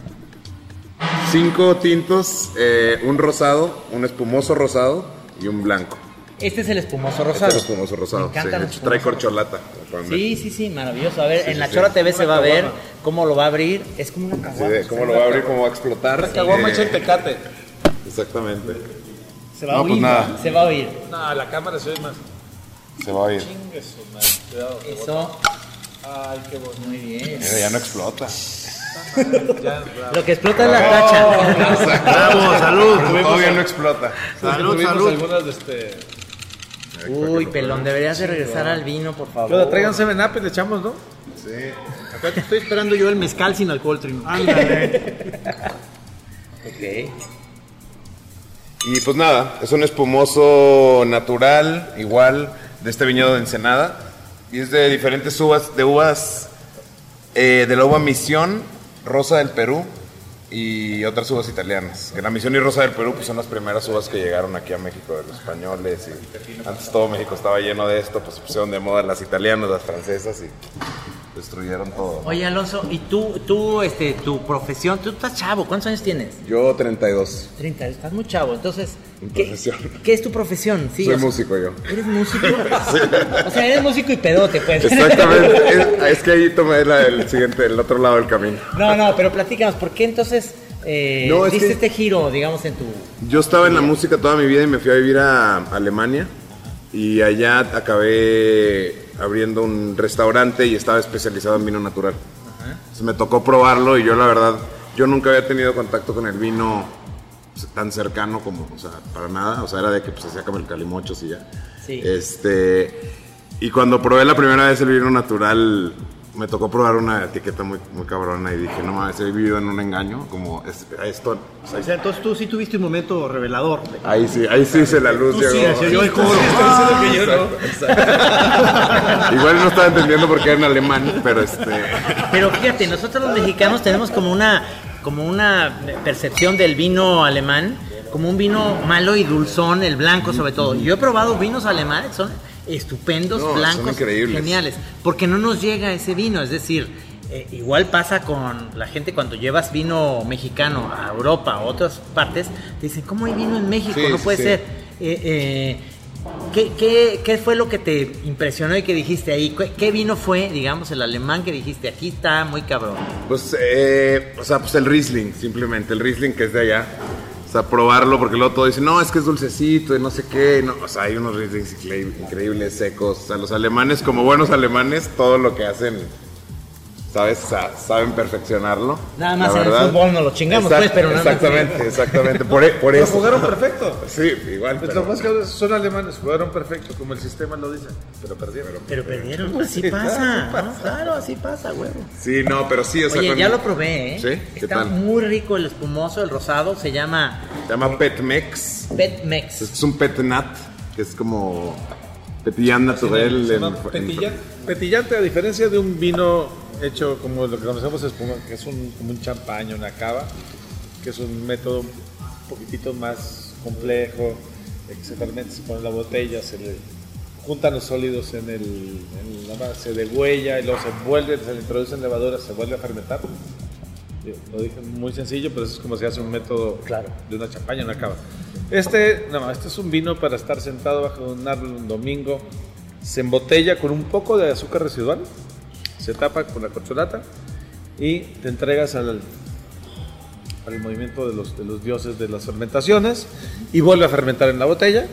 cinco tintos, eh, un rosado, un espumoso rosado y un blanco. Este es el espumoso Este rosado. es el espumoso rosado. Me encantan sí, los hecho, trae corcholata. Sí, sí, sí, maravilloso. A ver, Sí, en sí, la sí. Chora TV se va a ver cómo lo va a abrir. Es como una Sí, caguama. cómo lo va a abrir, cómo va a explotar. Caguama Eh, hecha en tecate. Exactamente. Se va a No, oír. pues nada. Se va a oír. No, la cámara se oye más. Se va a. Cuidado. Eso. Ay, qué bonito. Muy bien. Mira, ya no explota. Ya, Lo que explota es la tacha. Bravo, salud. Todavía no explota. Salud, tuvimos salud. algunas de este. Uy, pelón, deberías de regresar al vino, por favor. ¿Qué onda? Traigan 7 Up y le echamos, ¿no? Sí. Acá te estoy esperando yo el mezcal sin alcohol, Trino. Ok. Y pues nada, es un espumoso natural, igual, de este viñedo de Ensenada. Y es de diferentes uvas, de uvas eh, de la uva Misión, Rosa del Perú y otras uvas italianas. La Misión y Rosa del Perú pues, son las primeras uvas que llegaron aquí a México, de los españoles. Y antes todo México estaba lleno de esto, pues pusieron de moda las italianas, las francesas y destruyeron todo. Oye, Alonso, ¿y tú, tú, este, tu profesión? Tú estás chavo, ¿cuántos años tienes? Yo 32. 30, estás muy chavo. Entonces, ¿qué, qué es tu profesión? Sí, Soy sea, músico yo. ¿Eres músico? O sea, eres músico y pedote, pues. Exactamente, es, es que ahí tomé la- el siguiente, el otro lado del camino. No, no, pero platícanos, ¿por qué entonces eh, No, es diste que- este giro, digamos, en tu... Yo estaba en la música toda mi vida y me fui a vivir a Alemania y allá acabé abriendo un restaurante y estaba especializado en vino natural. Entonces me tocó probarlo y yo la verdad, yo nunca había tenido contacto con el vino pues, tan cercano como, o sea, para nada, o sea, era de que pues hacía como el calimochos y ya. Sí. Este, y cuando probé la primera vez el vino natural, me tocó probar una etiqueta muy, muy cabrona y dije, no mames, he vivido en un engaño, como es- esto, o sea, O sea, entonces tú sí tuviste un momento revelador. Ahí sí, ahí sí se la luz Tú sí, llegó. se oyó el coro. Igual no estaba entendiendo porque era en alemán, pero este. Pero fíjate, nosotros los mexicanos tenemos como una, como una percepción del vino alemán, como un vino malo y dulzón, el blanco sobre todo. Yo he probado vinos alemanes, son estupendos, No, blancos, geniales, porque no nos llega ese vino, es decir, eh, igual pasa con la gente cuando llevas vino mexicano a Europa o otras partes, te dicen, ¿cómo hay vino en México? Sí, no puede sí. ser. Eh, eh, ¿qué, qué, qué fue lo que te impresionó y que dijiste ahí? ¿Qué, qué vino fue, digamos, el alemán que dijiste, aquí está muy cabrón? Pues, eh, o sea, pues el Riesling, simplemente, el Riesling que es de allá. Sea, probarlo, porque luego todo dice, no, es que es dulcecito y no sé qué. no, o sea, hay unos increíbles, increíbles, secos. O sea, los alemanes, como buenos alemanes, todo lo que hacen, ¿sabes? Saben perfeccionarlo. Nada más la en el fútbol nos lo chingamos, Exact- pues, pero nada más. Exactamente, exactamente. Por, e- por Pero eso. jugaron perfecto. Sí, igual. Pues pero- lo más que son alemanes, jugaron perfecto, como el sistema lo dice, pero perdieron. Pero perdieron, así Sí, pasa, ¿no? Claro, así pasa, huevo. Sí, no, pero sí, o sea, Oye, con- ya lo probé, ¿eh? ¿Sí? ¿Qué Está tal? muy rico el espumoso, el rosado, se llama Se llama Petmex. Pet Mex. Es un petnat, que es como petillant naturel. Se en- en- petillan- petillante, a diferencia de un vino hecho como lo que conocemos espuma, que es un, como un champaña, una cava, que es un método un poquitito más complejo, eh, que se fermenta, se pone en la botella, se le juntan los sólidos en, el, en la base de huella y luego se vuelve, se le introducen levaduras, se vuelve a fermentar. Digo, Lo dije muy sencillo, pero eso es como se hace un método de una champaña, una cava. Este, no, este es un vino para estar sentado bajo un árbol un domingo. Se embotella con un poco de azúcar residual, se tapa con la corcholata y te entregas al, al movimiento de los, de los dioses de las fermentaciones y vuelve a fermentar en la botella.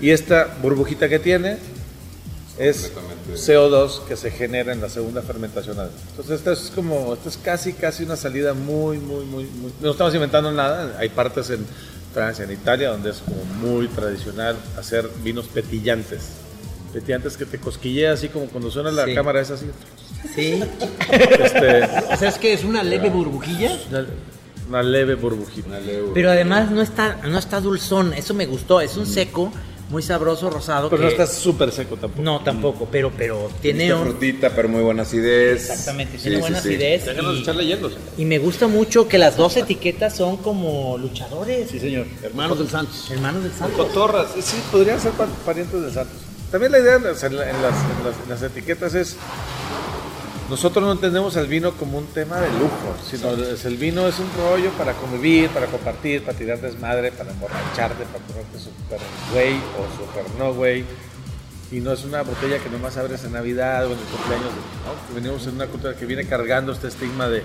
Y esta burbujita que tiene es CO2 que se genera en la segunda fermentación. Entonces esta es como, esta es casi, casi una salida muy, muy, muy, muy... No estamos inventando nada, hay partes en Francia, en Italia, donde es como muy tradicional hacer vinos petillantes. Petillantes que te cosquillea así como cuando suena la Sí. cámara, es así. Sí. Este, O sea, es que es una leve burbujilla. una, una leve burbujita. Pero además no está, no está dulzón, eso me gustó, es un seco muy sabroso rosado. Pero que- no está súper seco tampoco. No, tampoco, pero, pero tiene Tiene un... frutita, pero muy buena acidez. Exactamente, Sí, tiene sí, buena sí. acidez. Déjanos y- echarle hielos. Y me gusta mucho que las dos etiquetas son como luchadores, Sí, señor. Hermanos del Santos. hermanos del santo. Cotorras, sí, podrían ser pa- parientes de Santos. También la idea en las, en las- en las- en las etiquetas es, nosotros no entendemos el vino como un tema de lujo, sino es- el vino es un rollo para convivir, para compartir, para tirar desmadre, para emborracharte, para ponerte super güey o super no güey. Y no es una botella que nomás abres en Navidad o en el cumpleaños. ¿no? Venimos en una cultura que viene cargando este estigma de,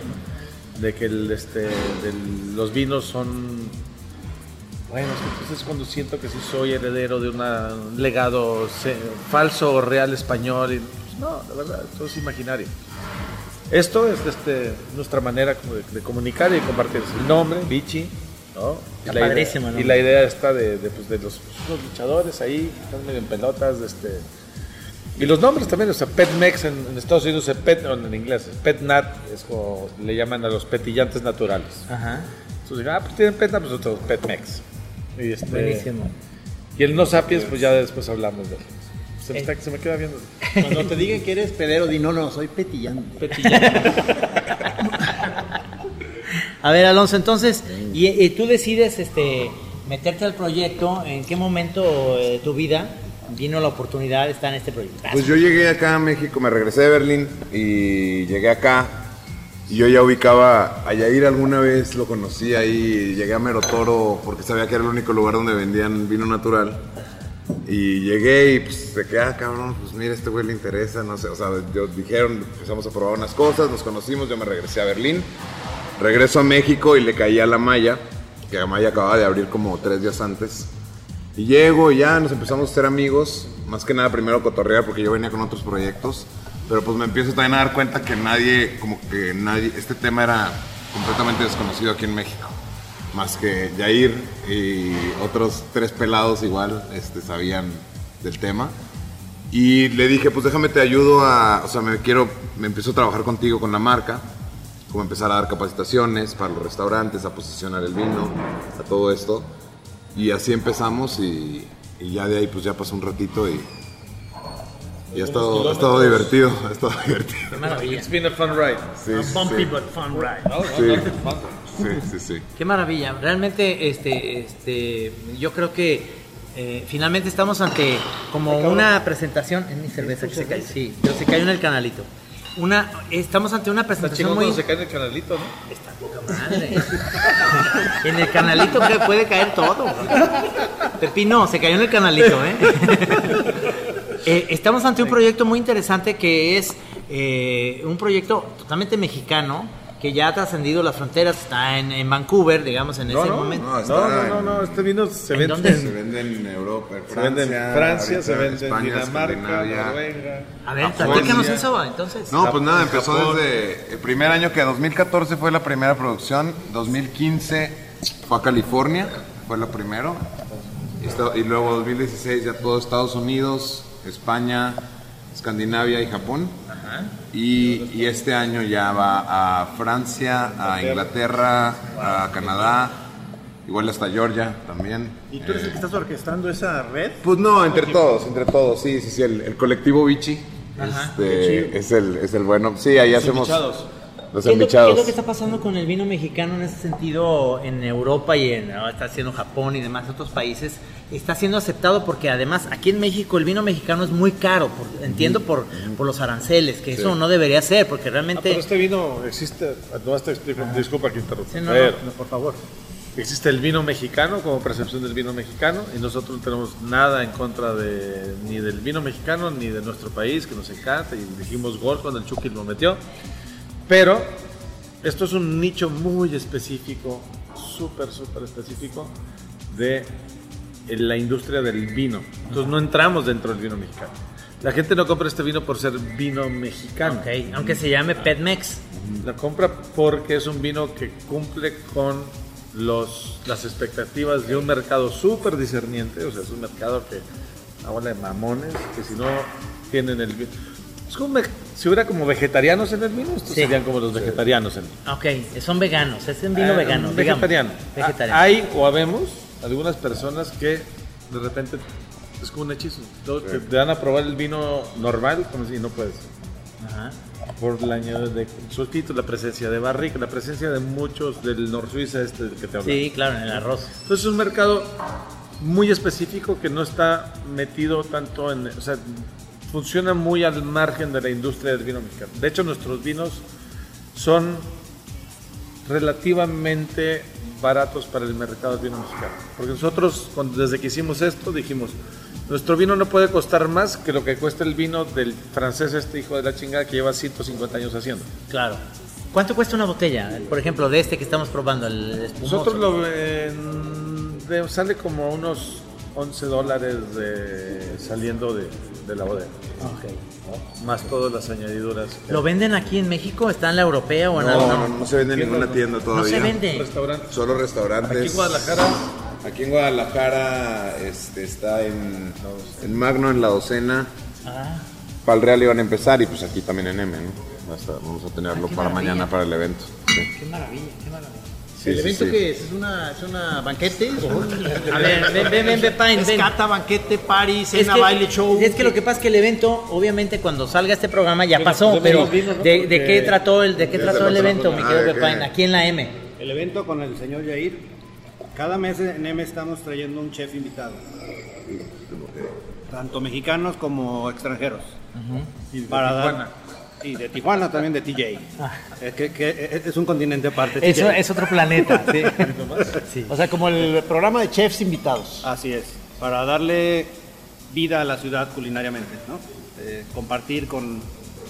de que el, este, los vinos son bueno, es que entonces es cuando siento que sí soy heredero de una- un legado falso o real español. Y, pues, no, la verdad, todo es imaginario. Esto es este, nuestra manera como de, de comunicar y de compartir. El nombre, Vichy, ¿no? Y la idea- padrísimo el Y la idea está de, de, pues, de los, los luchadores ahí, están medio en pelotas. de este, y los nombres también, o sea, Pet Mex en, en Estados Unidos, Pet, en inglés, Pet Nat, es como le llaman a los petillantes naturales. Ajá, Entonces, ah, pues tienen Pet Nat, pues nosotros Pet Mex. Y este, buenísimo. y el no sapiens, pues ya después hablamos de él. Se me, Eh. está- se me queda viendo. Cuando te digan que eres pedero, di no, no, soy petillando. A ver, Alonso, entonces, y, y tú decides este, meterte al proyecto, ¿en qué momento de tu vida vino la oportunidad de estar en este proyecto? Pues yo llegué acá a México, me regresé de Berlín y llegué acá. Y yo ya ubicaba a Yair alguna vez, lo conocí ahí, llegué a Merotoro porque sabía que era el único lugar donde vendían vino natural. Y llegué y pues se quedé, ah, cabrón, pues mira, este güey le interesa, no sé, o sea, yo dijeron, empezamos a probar unas cosas, nos conocimos, yo me regresé a Berlín, regreso a México y le caí a la Maya, que la Maya acababa de abrir como tres días antes. Y llego y ya nos empezamos a ser amigos, más que nada primero cotorrear porque yo venía con otros proyectos, pero pues me empiezo también a dar cuenta que nadie, como que nadie, este tema era completamente desconocido aquí en México, más que Jair y otros tres pelados igual este, sabían del tema. Y le dije, pues déjame te ayudo a, o sea, me quiero, me empiezo a trabajar contigo con la marca, como empezar a dar capacitaciones para los restaurantes, a posicionar el vino, a todo esto. Y así empezamos y, y ya de ahí pues ya pasó un ratito y, y ha estado, ha estado divertido, ha estado divertido. Qué maravilla. It's been a fun ride. Sí, sí, Bumpy sí. but fun ride. Sí. Sí, sí, sí. Qué maravilla. Realmente, este, este, yo creo que eh, finalmente estamos ante como una presentación. En mi cerveza que se cae. Sí, pero se cayó en el canalito. Una, estamos ante una Está presentación chingón muy. se cae en el canalito, ¿no? Está poca madre. en el canalito que puede caer todo. Pepino, se cayó en el canalito, ¿eh? Eh, estamos ante un proyecto muy interesante que es eh, un proyecto totalmente mexicano que ya ha trascendido las fronteras, está en, en Vancouver, digamos, en ese momento. no, está No, no, en- no, no, este vino se ¿En vende dónde? Se vende en Europa, en Se vende Francia, en Francia, se vende en Dinamarca. Noruega. A ver, platícanos eso, entonces. No, pues nada, Japón. empezó desde el primer año que 2014 fue la primera producción, 2015 fue a California, fue lo primero, y luego 2016 ya todo Estados Unidos, España, Escandinavia y Japón. Y, y este año ya va a Francia, a Inglaterra, a Canadá, igual hasta Georgia también. ¿Y tú eres el que estás orquestando esa red? Pues no, entre todos, entre todos, sí, sí, sí, el, el colectivo Vichy Ajá. este, es, el, es el bueno. Sí, ahí hacemos. Los ¿Qué es, lo, qué embichados. es lo que está pasando con el vino mexicano en ese sentido en Europa y en ahora está haciendo Japón y demás otros países? Está siendo aceptado porque además aquí en México el vino mexicano es muy caro, por- entiendo por, por los aranceles, que eso no debería ser, porque Ah, realmente... pero este vino existe, no, este- disculpa que interrumpa, Sí, no, pero no, Por favor. existe el vino mexicano como percepción del vino mexicano y nosotros no tenemos nada en contra de ni del vino mexicano ni de nuestro país que nos encanta y dijimos gol cuando el Chucky lo metió, pero esto es un nicho muy específico, súper súper específico de la industria del vino. Entonces no entramos dentro del vino mexicano. La gente no compra este vino por ser vino mexicano. Ok, aunque se llame Petmex. La compra porque es un vino que cumple con los, las expectativas de un mercado súper discerniente. O sea, es un mercado que habla de mamones, que si no tienen el vino. Es como si hubiera como vegetarianos en el vino, estos Sí. serían como los vegetarianos en el vino. Ok, son veganos, es un vino Ah, vegano. un. Vegetariano. Vegetariano. Ah, Hay o habemos algunas personas que de repente es como un hechizo. Te, te dan a probar el vino normal, como si no puedes. Ajá. Por la año de sustituto, la presencia de barrica, la presencia de muchos del Nor Suiza este del que te hablaba. Sí, claro, en el arroz. Entonces es un mercado muy específico que no está metido tanto en, o sea, funciona muy al margen de la industria del vino mexicano. De hecho, nuestros vinos son relativamente baratos para el mercado del vino mexicano. Porque nosotros, desde que hicimos esto, dijimos, nuestro vino no puede costar más que lo que cuesta el vino del francés este hijo de la chingada que lleva 150 años haciendo. Claro. ¿Cuánto cuesta una botella? Por ejemplo, de este que estamos probando, el espumoso. Nosotros lo de- sale como unos 11 dólares de- saliendo de, de la bodega. Ok. Más todas las añadiduras. ¿Lo venden aquí en México? ¿Está en la europea o en No, alguna? no, no se vende en ninguna tienda todavía. No se vende. Solo restaurantes. Aquí en Guadalajara. Aquí en Guadalajara este, está en, en Magno, en la docena. Ah, Para el Real iban a empezar y pues aquí también en M, ¿no? Hasta- vamos a tenerlo qué para maravilla. mañana para el evento. Sí. qué maravilla, qué maravilla. Sí, ¿El sí, evento sí. que es? ¿Es una, es una banquete? ¿Es A ver, ven, ven, ven, ven, Es ven. cata, banquete, party, Es cena, que, baile, show. es que lo que pasa es que el evento, obviamente, cuando salga este programa ya pasó, pero. ¿de, de qué trató el, de qué trató el evento, mi ah, querido qué? Aquí en la M. El evento con el señor Yair, cada mes en M estamos trayendo un chef invitado, tanto mexicanos como extranjeros. Y de Para dar- Tijuana. Y de Tijuana también de TJ. Es, que, que es un continente aparte. Es otro planeta. sí. Sí. O sea, como el programa de chefs invitados. Así es, para darle vida a la ciudad culinariamente, ¿no? Eh, compartir con,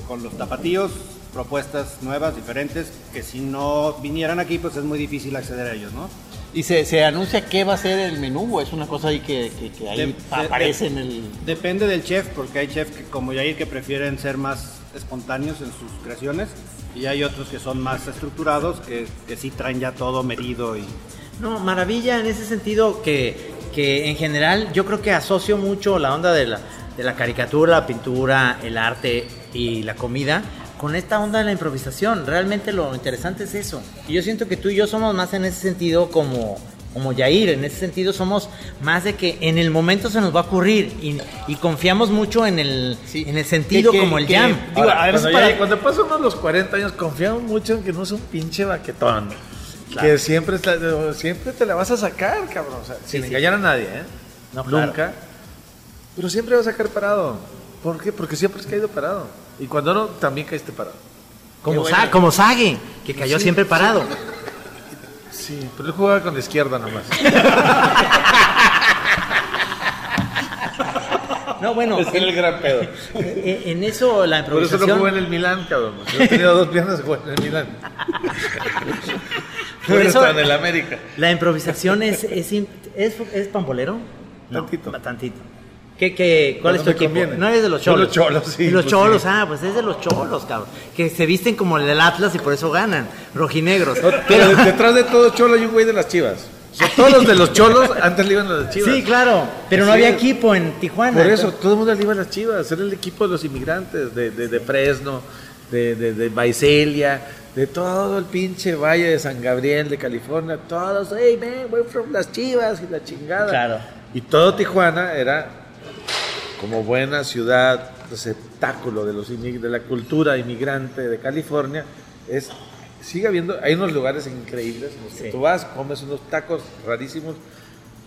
con los tapatíos propuestas nuevas, diferentes, que si no vinieran aquí, pues es muy difícil acceder a ellos, ¿no? ¿Y se, se anuncia qué va a ser el menú o es una cosa ahí que, que- que ahí de- aparece de- en el... Depende del chef, porque hay chefs que, como Yair que prefieren ser más espontáneos en sus creaciones y hay otros que son más estructurados, que, que sí traen ya todo medido y... No, maravilla en ese sentido que, que en general yo creo que asocio mucho la onda de la, de la caricatura, la pintura, el arte y la comida con esta onda de la improvisación. Realmente lo interesante es eso. Y yo siento que tú y yo somos más en ese sentido como, como Yair. En ese sentido somos más de que en el momento se nos va a ocurrir y, y confiamos mucho en el, en el sentido Que- como el que- jam. Digo, a veces cuando, para- cuando los 40 años, confiamos mucho en que no es un pinche baquetón. Que siempre, siempre te la vas a sacar, cabrón. O sea, sin sí. engañar a nadie, ¿eh? No, claro. Nunca. Pero siempre vas a caer parado. ¿Por qué? Porque siempre has caído parado. Y cuando no, también caíste parado. Como, Sa- bueno. como Sage, que cayó siempre parado. Sí, pero él jugaba con la izquierda nomás. No, bueno, Ese era el gran pedo. en, en eso la Por eso improvisación. no jugué en el Milán, cabrón. No he tenido dos piernas, jugué en el Milán. Por eso- en el América. La improvisación es, es, es, es pambolero. No, Tantito. ¿Qué, qué, ¿Cuál es tu equipo? conviene. No eres de los De cholos. los cholos, sí, De los pues cholos, sí. ah, pues es de los cholos, cabrón. Que se visten como el del Atlas y por eso ganan. Rojinegros. Pero detrás de todo cholo hay un güey de las chivas. O sea, todos los de los cholos antes le iban a las chivas. Sí, claro. Pero no había equipo en Tijuana. Por eso, todo el mundo le iba a las chivas. Era el equipo de los inmigrantes, de, de, de Fresno, de, de, de de todo el pinche valle de San Gabriel, de California. Todos, hey man, we're from las chivas y la chingada. Claro. Y todo Tijuana era como buena ciudad, receptáculo de, los de la cultura inmigrante de California. Es, sigue habiendo, hay unos lugares increíbles en los que Sí. tú vas, comes unos tacos rarísimos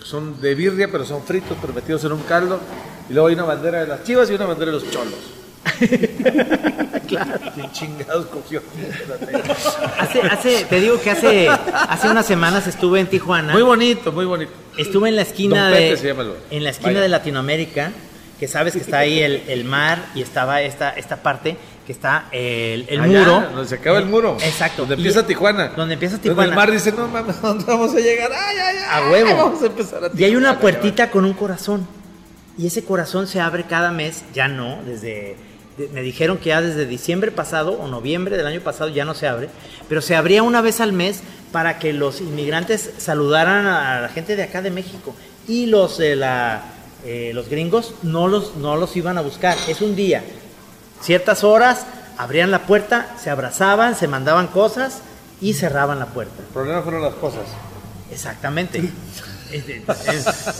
son de birria, pero son fritos, pero metidos en un caldo. Y luego hay una bandera de las chivas y una bandera de los cholos. claro. ¿Quién chingados cogió? Hace, hace, te digo que hace, hace unas semanas estuve en Tijuana. Muy bonito, muy bonito. Estuve en la esquina Don de en la esquina Vaya. de Latinoamérica, que sabes que está ahí el, el mar y estaba esta, esta parte que está el, el Allá, muro. donde se acaba el muro. Exacto. Donde Y- empieza Tijuana. Donde empieza Donde Tijuana. el mar dice, no mames, ¿dónde vamos a llegar? Ay, ay, ay, A huevo. Vamos a empezar a Y hay una Tijuana, puertita con un corazón. Y ese corazón se abre cada mes, ya no, desde de- me dijeron que ya desde diciembre pasado o noviembre del año pasado ya no se abre, pero se abría una vez al mes para que los inmigrantes saludaran a la gente de acá de México y los de la eh, los gringos no los no los iban a buscar. Es un día, ciertas horas abrían la puerta, se abrazaban, se mandaban cosas y cerraban la puerta. El problema fueron las cosas. Exactamente.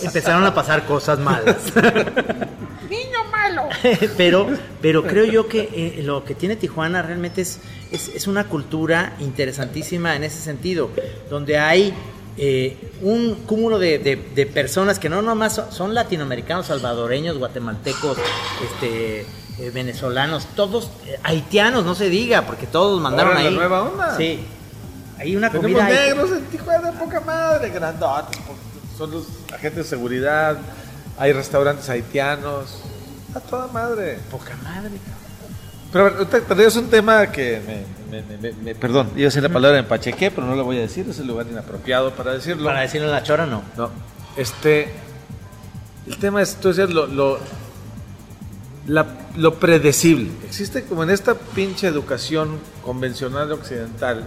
Empezaron a pasar cosas malas. Niño malo. pero, pero creo yo que eh, lo que tiene Tijuana realmente es, es, es una cultura interesantísima en ese sentido, donde hay eh, un cúmulo de, de- de personas que no nomás son, son latinoamericanos, salvadoreños, guatemaltecos, este, eh, venezolanos, todos eh, haitianos, no se diga, porque todos mandaron Ahora la ahí. nueva onda. Sí. Hay una Tenemos comida ahí. negros en Tijuana, poca madre, grandotes. por- Son los agentes de seguridad. Hay restaurantes haitianos. A toda madre. Poca madre. Pero a ver, traías un tema que me, me- me- me- me- perdón, iba a decir la palabra empachequé, pero no lo voy a decir, es el lugar inapropiado para decirlo. Para decirlo en la chora, no. No, este, el tema es, tú decías, lo, lo, la- lo predecible. Existe como en esta pinche educación convencional occidental,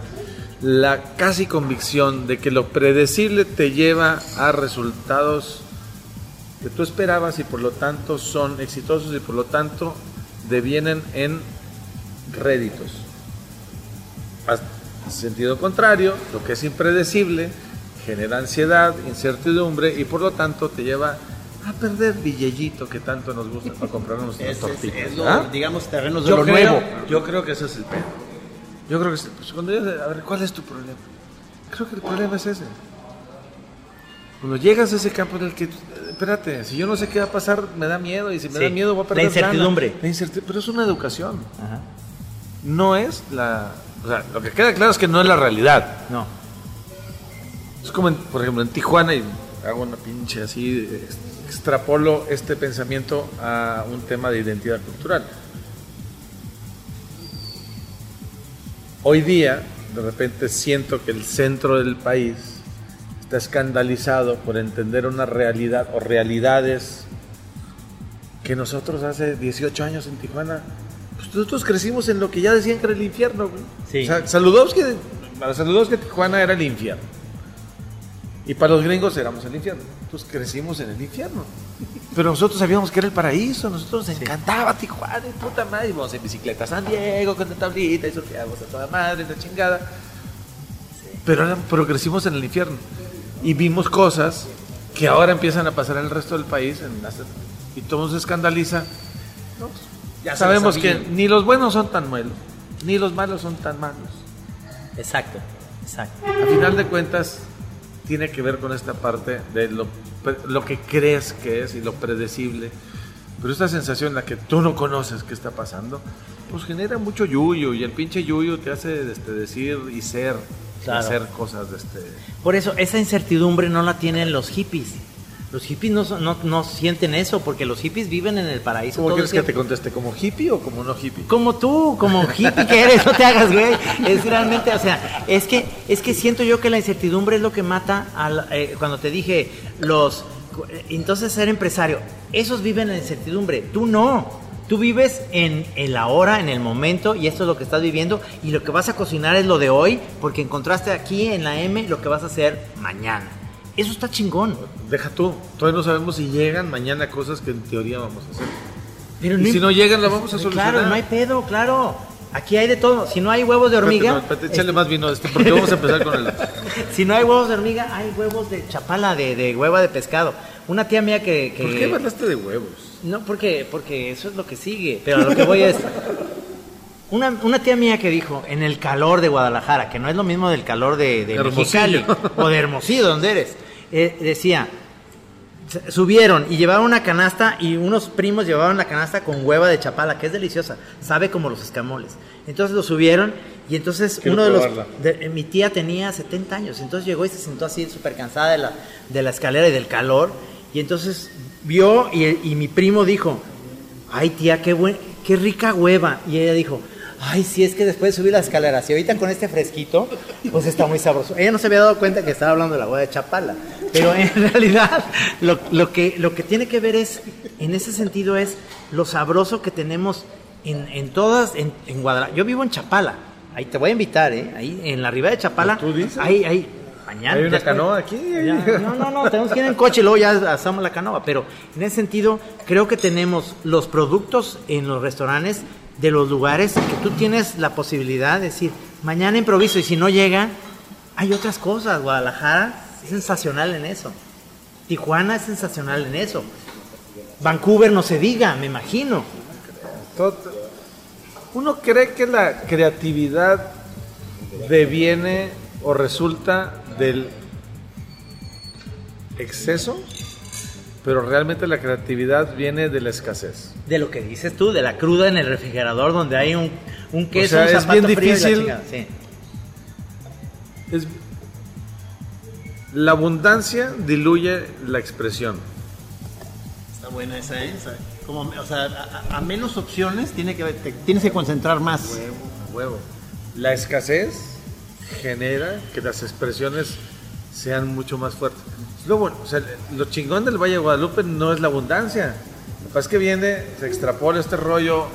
la casi convicción de que lo predecible te lleva a resultados que tú esperabas y por lo tanto son exitosos y por lo tanto devienen en réditos. Haz- Sentido contrario, lo que es impredecible genera ansiedad, incertidumbre y por lo tanto te lleva a perder billellito que tanto nos gusta para comprar nuestras tortillas. ¿ah? digamos, terrenos de Yo lo creo, nuevo. yo creo que ese es el pedo. Yo creo que es- pues, cuando llegas a ver cuál es tu problema. Creo que el problema es ese. Cuando llegas a ese campo en el que, espérate, si yo no sé qué va a pasar, me da miedo y si me Sí, da miedo voy a la perder lana. incertidumbre. La incerti- pero es una educación. No es la, o sea, lo que queda claro es que no es la realidad. No. Es como, en- por ejemplo, en Tijuana, y hago una pinche así, extrapolo este pensamiento a un tema de identidad cultural. Hoy día, de repente siento que el centro del país está escandalizado por entender una realidad o realidades que nosotros hace 18 años en Tijuana, pues nosotros crecimos en lo que ya decían que era el infierno. güey. Sí. O sea, Saludowski, para Saludowski Tijuana era el infierno. Y para los gringos éramos el infierno. Entonces crecimos en el infierno. Pero nosotros sabíamos que era el paraíso, nosotros nos encantaba Tijuana, y puta madre, íbamos en bicicleta a San Diego con la tablita y surfeábamos a toda madre, la chingada. Pero, era- pero crecimos en el infierno. Y vimos cosas que ahora empiezan a pasar en el resto del país en y todo se escandaliza. No, pues, Ya sabemos que ni los buenos son tan malos, ni los malos son tan malos. Exacto, exacto. A final de cuentas, tiene que ver con esta parte de lo, lo que crees que es y lo predecible. Pero esta sensación en la que tú no conoces qué está pasando, pues genera mucho yuyo y el pinche yuyo te hace este, decir y ser, Claro. hacer cosas de este... Por eso, esa incertidumbre no la tienen los hippies. Los hippies no, no, no sienten eso, porque los hippies viven en el paraíso. ¿Cómo todo quieres que te conteste? ¿Como hippie o como no hippie? Como tú, como hippie que eres, no te hagas, güey. Es realmente, o sea, es que, es que siento yo que la incertidumbre es lo que mata al, eh, cuando te dije los, entonces ser empresario, esos viven en la incertidumbre, tú no. Tú vives en el ahora, en el momento, y esto es lo que estás viviendo, y lo que vas a cocinar es lo de hoy, porque encontraste aquí en la M lo que vas a hacer mañana. Eso está chingón. Deja tú, todavía no sabemos si llegan mañana cosas que en teoría vamos a hacer. Pero Y si no llegan, la vamos a solucionar. Claro, no hay pedo, claro. Aquí hay de todo. Si no hay huevos de hormiga, Espérate, no, más vino a este, porque vamos a empezar con el... Si no hay huevos de hormiga, hay huevos de chapala, de, de hueva de pescado. Una tía mía que... que- ¿Por qué hablaste de huevos? No, porque, porque eso es lo que sigue. Pero a lo que voy es... Una, una tía mía que dijo, en el calor de Guadalajara, que no es lo mismo del calor de, de Hermosillo. Mexicali o de Hermosillo, donde eres, eh, decía, subieron y llevaron una canasta y unos primos llevaban la canasta con hueva de chapala, que es deliciosa, sabe como los escamoles. Entonces lo subieron y entonces Quiero uno de los... de- eh, mi tía tenía 70 años, entonces llegó y se sentó así súper cansada de la, de la escalera y del calor. Y entonces vio y, y mi primo dijo, ay tía, qué, buen, qué rica hueva. Y ella dijo, ay, sí, es que después de subir las escaleras y ahorita con este fresquito, pues está muy sabroso. Ella no se había dado cuenta que estaba hablando de la boda de Chapala, pero en realidad lo, lo que, lo que tiene que ver es, en ese sentido, es lo sabroso que tenemos en, en todas, en, en Guadalajara. Yo vivo en Chapala, ahí te voy a invitar, ¿eh? Ahí en la ribera de Chapala, ¿Tú dices? ahí, ahí, mañana. Hay una después- canoa aquí. ya, no, no, no, tenemos que ir en coche y luego ya asamos la canoa. Pero en ese sentido, creo que tenemos los productos en los restaurantes de los lugares que tú tienes la posibilidad de decir, mañana improviso y si no llega, hay otras cosas. Guadalajara es sensacional en eso. Tijuana es sensacional en eso. Vancouver no se diga, me imagino. Uno cree que la creatividad deviene o resulta del exceso, pero realmente la creatividad viene de la escasez. De lo que dices tú, de la cruda en el refrigerador donde hay un, un queso, sea, un es bien frío y la difícil. chingada, sí. Es- la abundancia diluye la expresión. Está buena esa, ¿eh? O sea, como, o sea, a, menos opciones tiene que, te tienes que concentrar más. Huevo. La escasez genera que las expresiones sean mucho más fuertes. Es Lo, bueno, o sea, lo chingón del Valle de Guadalupe no es la abundancia. Lo que pasa es que viene, se extrapola este rollo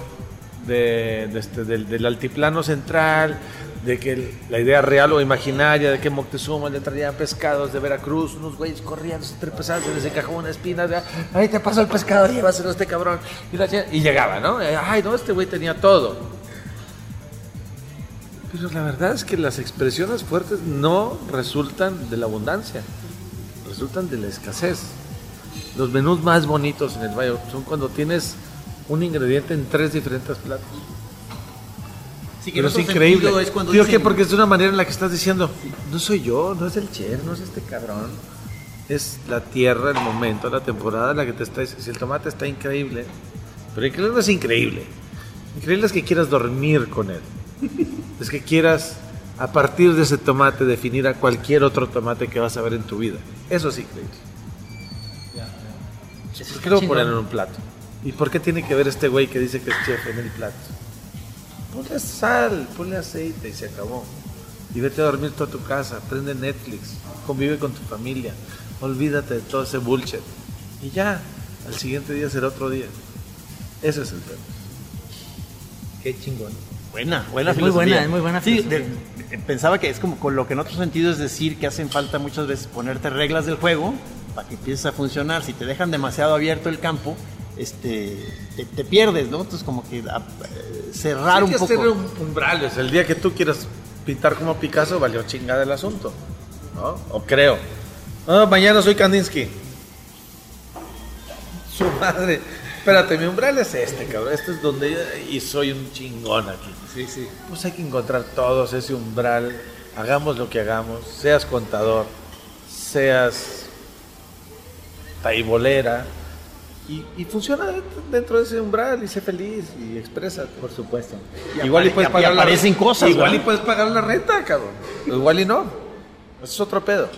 este- del, altiplano central, de que la idea real o imaginaria de que Moctezuma le traían pescados de Veracruz, unos güeyes corriendo, se trepezaban, se les encajó una espina, de, ahí te pasó el pescado, llévaselo a este cabrón. Y, y llegaba, ¿no? Eh, Ay, no, este güey tenía todo. Pero la verdad es que las expresiones fuertes no resultan de la abundancia, resultan de la escasez. Los menús más bonitos en el valle son cuando tienes un ingrediente en tres diferentes platos. Sí, que Pero es increíble. es cuando ¿Por dicen- qué? Porque es una manera en la que estás diciendo, no soy yo, no es el chef, no es este cabrón. Es la tierra, el momento, la temporada en la que te está diciendo. Si el tomate está increíble, pero increíble no es increíble. Increíble es que quieras dormir con él. Es que quieras, a partir de ese tomate, definir a cualquier otro tomate que vas a ver en tu vida. Eso es increíble. ¿Por qué lo chingón. ponen en un plato? ¿Y por qué tiene que ver este güey que dice que es chef en el plato? Ponle sal, ponle aceite y se acabó. Y vete a dormir toda tu casa, prende Netflix, convive con tu familia, olvídate de todo ese bullshit. Y ya, al siguiente día será otro día. Ese es el tema. Qué chingón. Buena, buena Es muy filosofía. buena, es muy buena Sí, filosofía. de- pensaba que es como con lo que en otro sentido es decir que hacen falta muchas veces ponerte reglas del juego para que empieces a funcionar. Si te dejan demasiado abierto el campo, este, te, te pierdes, ¿no? Entonces como que a- eh, cerrar Hay un que poco. hacer umbrales. El día que tú quieras pintar como Picasso, valió chingada el asunto. ¿no? O creo. Ah, mañana soy Kandinsky. Su madre. Espérate, mi umbral es este, cabrón. Este es donde yo- y soy un chingón aquí. Sí, sí. Pues hay que encontrar todos ese umbral. Hagamos lo que hagamos. Seas contador, seas taibolera. Y, y funciona dentro de ese umbral y sé feliz y expresa. Por supuesto. Y igual y puedes pagar la aparecen cosas, Igual y puedes pagar la renta, cabrón. Igual y no. Eso es otro pedo.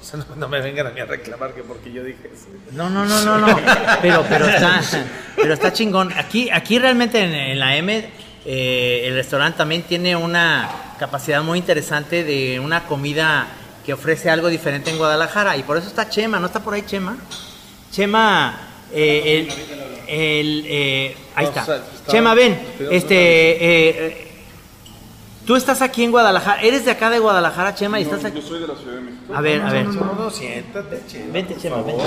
O sea, no, no me vengan a mí a reclamar que porque yo dije eso. No, no, no, no, no. Pero, pero está, pero está chingón. Aquí, aquí realmente en, en la M, eh, el restaurante también tiene una capacidad muy interesante de una comida que ofrece algo diferente en Guadalajara. Y por eso está Chema, ¿no está por ahí Chema? Chema, eh, el, el, eh, ahí está. Chema, ven. Este, eh, eh, tú estás aquí en Guadalajara. ¿Eres de acá de Guadalajara, Chema? Y estás aquí. Yo soy de la Ciudad de México. A ver, a ver. No, no, no, siéntate, Chema. Vente, Chema, vente.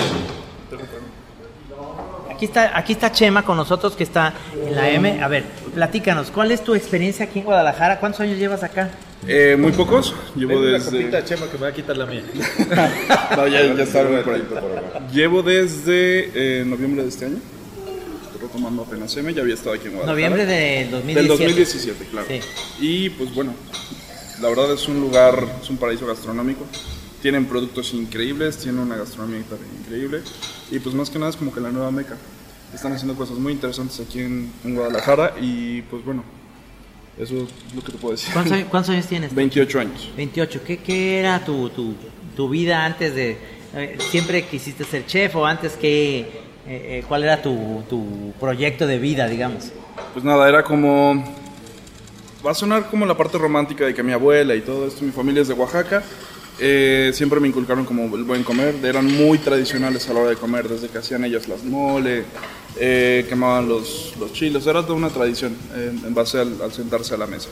Aquí está, aquí está Chema con nosotros que está en la M. A ver, platícanos, ¿cuál es tu experiencia aquí en Guadalajara? ¿Cuántos años llevas acá? Eh, muy pocos. Llevo Ven la copita, desde. Chema, que me va a quitar la mía. No, ya, ya está por ahí. Llevo desde eh, noviembre de este año. Estoy retomando apenas M. Ya había estado aquí en Guadalajara. Noviembre del 2017. Del 2017, claro. Sí. Y pues bueno, la verdad es un lugar, es un paraíso gastronómico. Tienen productos increíbles, tienen una gastronomía increíble. Y pues más que nada es como que la nueva meca. Están haciendo cosas muy interesantes aquí en, en Guadalajara y pues bueno, eso es lo que te puedo decir. ¿Cuántos, años- cuántos años tienes? 28 años. 28. ¿Qué, qué era tu, tu, tu vida antes de... eh, ¿Siempre quisiste ser chef o antes que... eh, eh, ¿Cuál era tu, tu proyecto de vida, digamos? Pues nada, era como va a sonar como la parte romántica de que mi abuela y todo esto, mi familia es de Oaxaca. Eh, siempre me inculcaron como el buen comer, eran muy tradicionales a la hora de comer, desde que hacían ellas las mole, eh, quemaban los, los chiles, era toda una tradición eh, en base al, al sentarse a la mesa.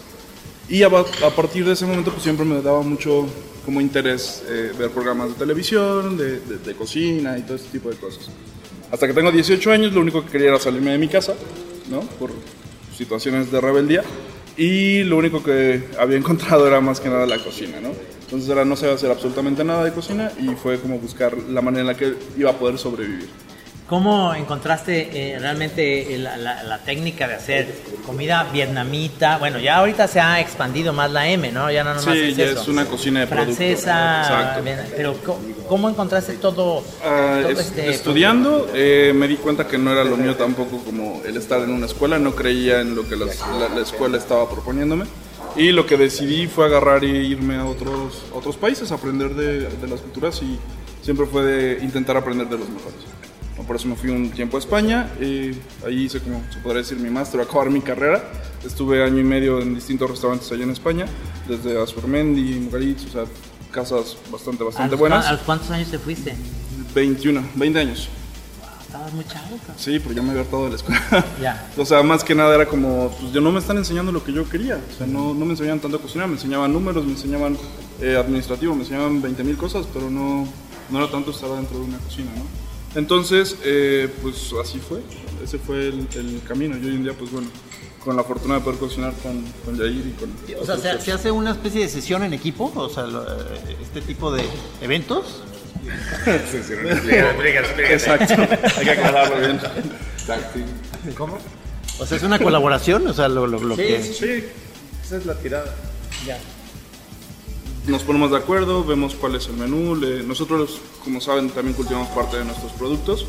Y a, a partir de ese momento pues siempre me daba mucho como interés eh, ver programas de televisión, de, de- de cocina y todo este tipo de cosas. Hasta que tengo 18 años, lo único que quería era salirme de mi casa, ¿no? Por situaciones de rebeldía. Y lo único que había encontrado era más que nada la cocina, ¿no? Entonces era no sabía hacer absolutamente nada de cocina y fue como buscar la manera en la que iba a poder sobrevivir. ¿Cómo encontraste eh, realmente la, la- la técnica de hacer comida vietnamita? Bueno, ya ahorita se ha expandido más la M, ¿no? Ya no nomás Sí, es ya eso. es una cocina de producto. Francesa, bien, pero ¿cómo, cómo encontraste todo? Ah, todo es- este- estudiando eh, me di cuenta que no era lo mío tampoco como el estar en una escuela, no creía en lo que las- la, la escuela estaba proponiéndome y lo que decidí fue agarrar e irme a otros, otros países, aprender de, de las culturas y siempre fue de intentar aprender de los mejores. Por eso me fui un tiempo a España, y ahí hice como se podría decir mi máster, acabar mi carrera. Estuve año y medio en distintos restaurantes allá en España, desde Azurmendi, Mugaritz, o sea, casas bastante, ¿A bastante los, buenas. ¿A los cuántos años te fuiste? 21, 20 años. Estabas muy chavo, cabrón. Sí, porque ya me había hartado de la escuela. Ya. O sea, más que nada era como, pues ya no me están enseñando lo que yo quería. O sea, no, no me enseñaban tanto a cocinar, me enseñaban números, me enseñaban eh, administrativo, me enseñaban 20 mil cosas, pero no, no era tanto estar dentro de una cocina, ¿no? Entonces, eh, pues así fue. Ese fue el, el camino. Yo hoy en día, pues bueno, con la fortuna de poder cocinar con, con Yair y con... O sea, ¿se, hace una especie de sesión en equipo? O sea, lo- eh, este tipo de eventos. Exacto, hay que aclararlo bien. ¿Cómo? O sea, es una colaboración, o sea, lo, lo- lo que... sí, esa es la tirada. Nos ponemos de acuerdo, vemos cuál es el menú. le- nosotros, como saben, también cultivamos parte de nuestros productos.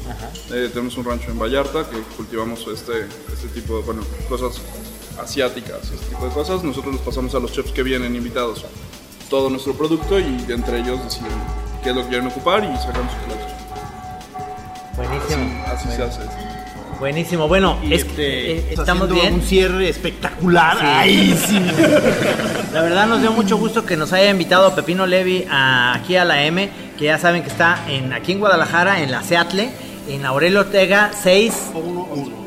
Eh, tenemos un rancho en Vallarta que cultivamos este, este tipo de bueno, cosas asiáticas, este tipo de cosas. Nosotros los pasamos a los chefs que vienen invitados todo nuestro producto y entre ellos deciden qué es lo que quieren ocupar y sacan sus platos. Buenísimo. Así, así se hace. Buenísimo. Bueno, Y es, este, eh, estamos bien. un cierre espectacular. Sí. Ay, sí. La verdad nos dio mucho gusto que nos haya invitado Pepino Levi a- aquí a la M, que ya saben que está en, aquí en Guadalajara, en la Seattle, en Aurelio Ortega 6,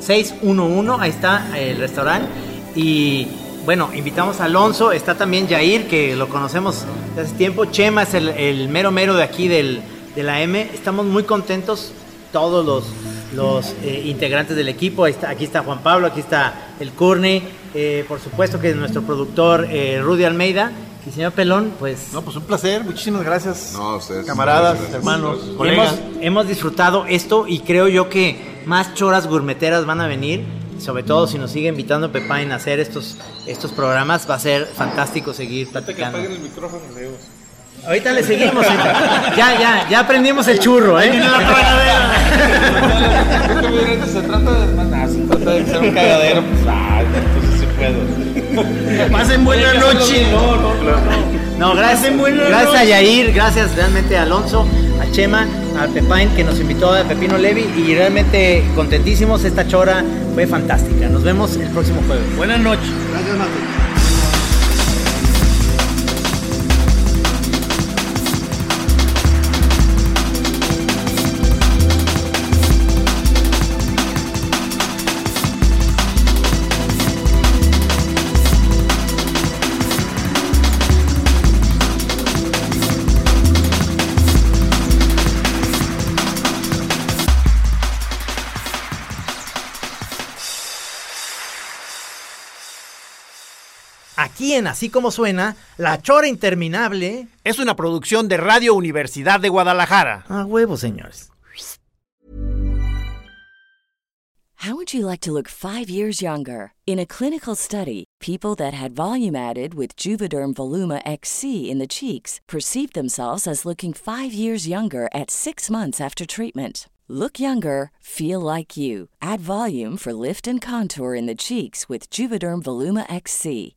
611, ahí está el restaurante. Y bueno, invitamos a Alonso, está también Jair, que lo conocemos desde hace tiempo. Chema es el, el mero mero de aquí del, de la M. Estamos muy contentos todos los, los eh, integrantes del equipo. Está- aquí está Juan Pablo, aquí está el Courtney, eh, por supuesto que es nuestro productor eh, Rudy Almeida. Y señor Pelón, pues No, pues un placer. Muchísimas gracias. No, ustedes. Camaradas, Gracias. hermanos, hemos, colegas. hemos disfrutado esto y creo yo que más choras gourmeteras van a venir. Sobre todo si nos sigue invitando Pepain a hacer estos, estos programas, va a ser fantástico seguir platicando. el micrófono, Diego. Ahorita le seguimos. ahorita. Ya, ya, ya aprendimos el churro, ¿eh? se trata de se trata de ser un cagadero, pues, ah, entonces sí puedo. Pasen buena noche. No, no, no. No, gracias, gracias a Yair, gracias realmente a Alonso, a Chema, a Pepain que nos invitó a Pepino Levi y realmente contentísimos. Esta chora fue fantástica. Nos vemos el próximo jueves. Buenas noches. Gracias, Mate. Aquí en Así Como Suena, La Chora Interminable. Es una producción de Radio Universidad de Guadalajara. A huevo, señores. How would you like to look five years younger? In a clinical study, people that had volume added with Juvederm Voluma XC in the cheeks perceived themselves as looking five years younger at six months after treatment. Look younger, feel like you. Add volume for lift and contour in the cheeks with Juvederm Voluma XC.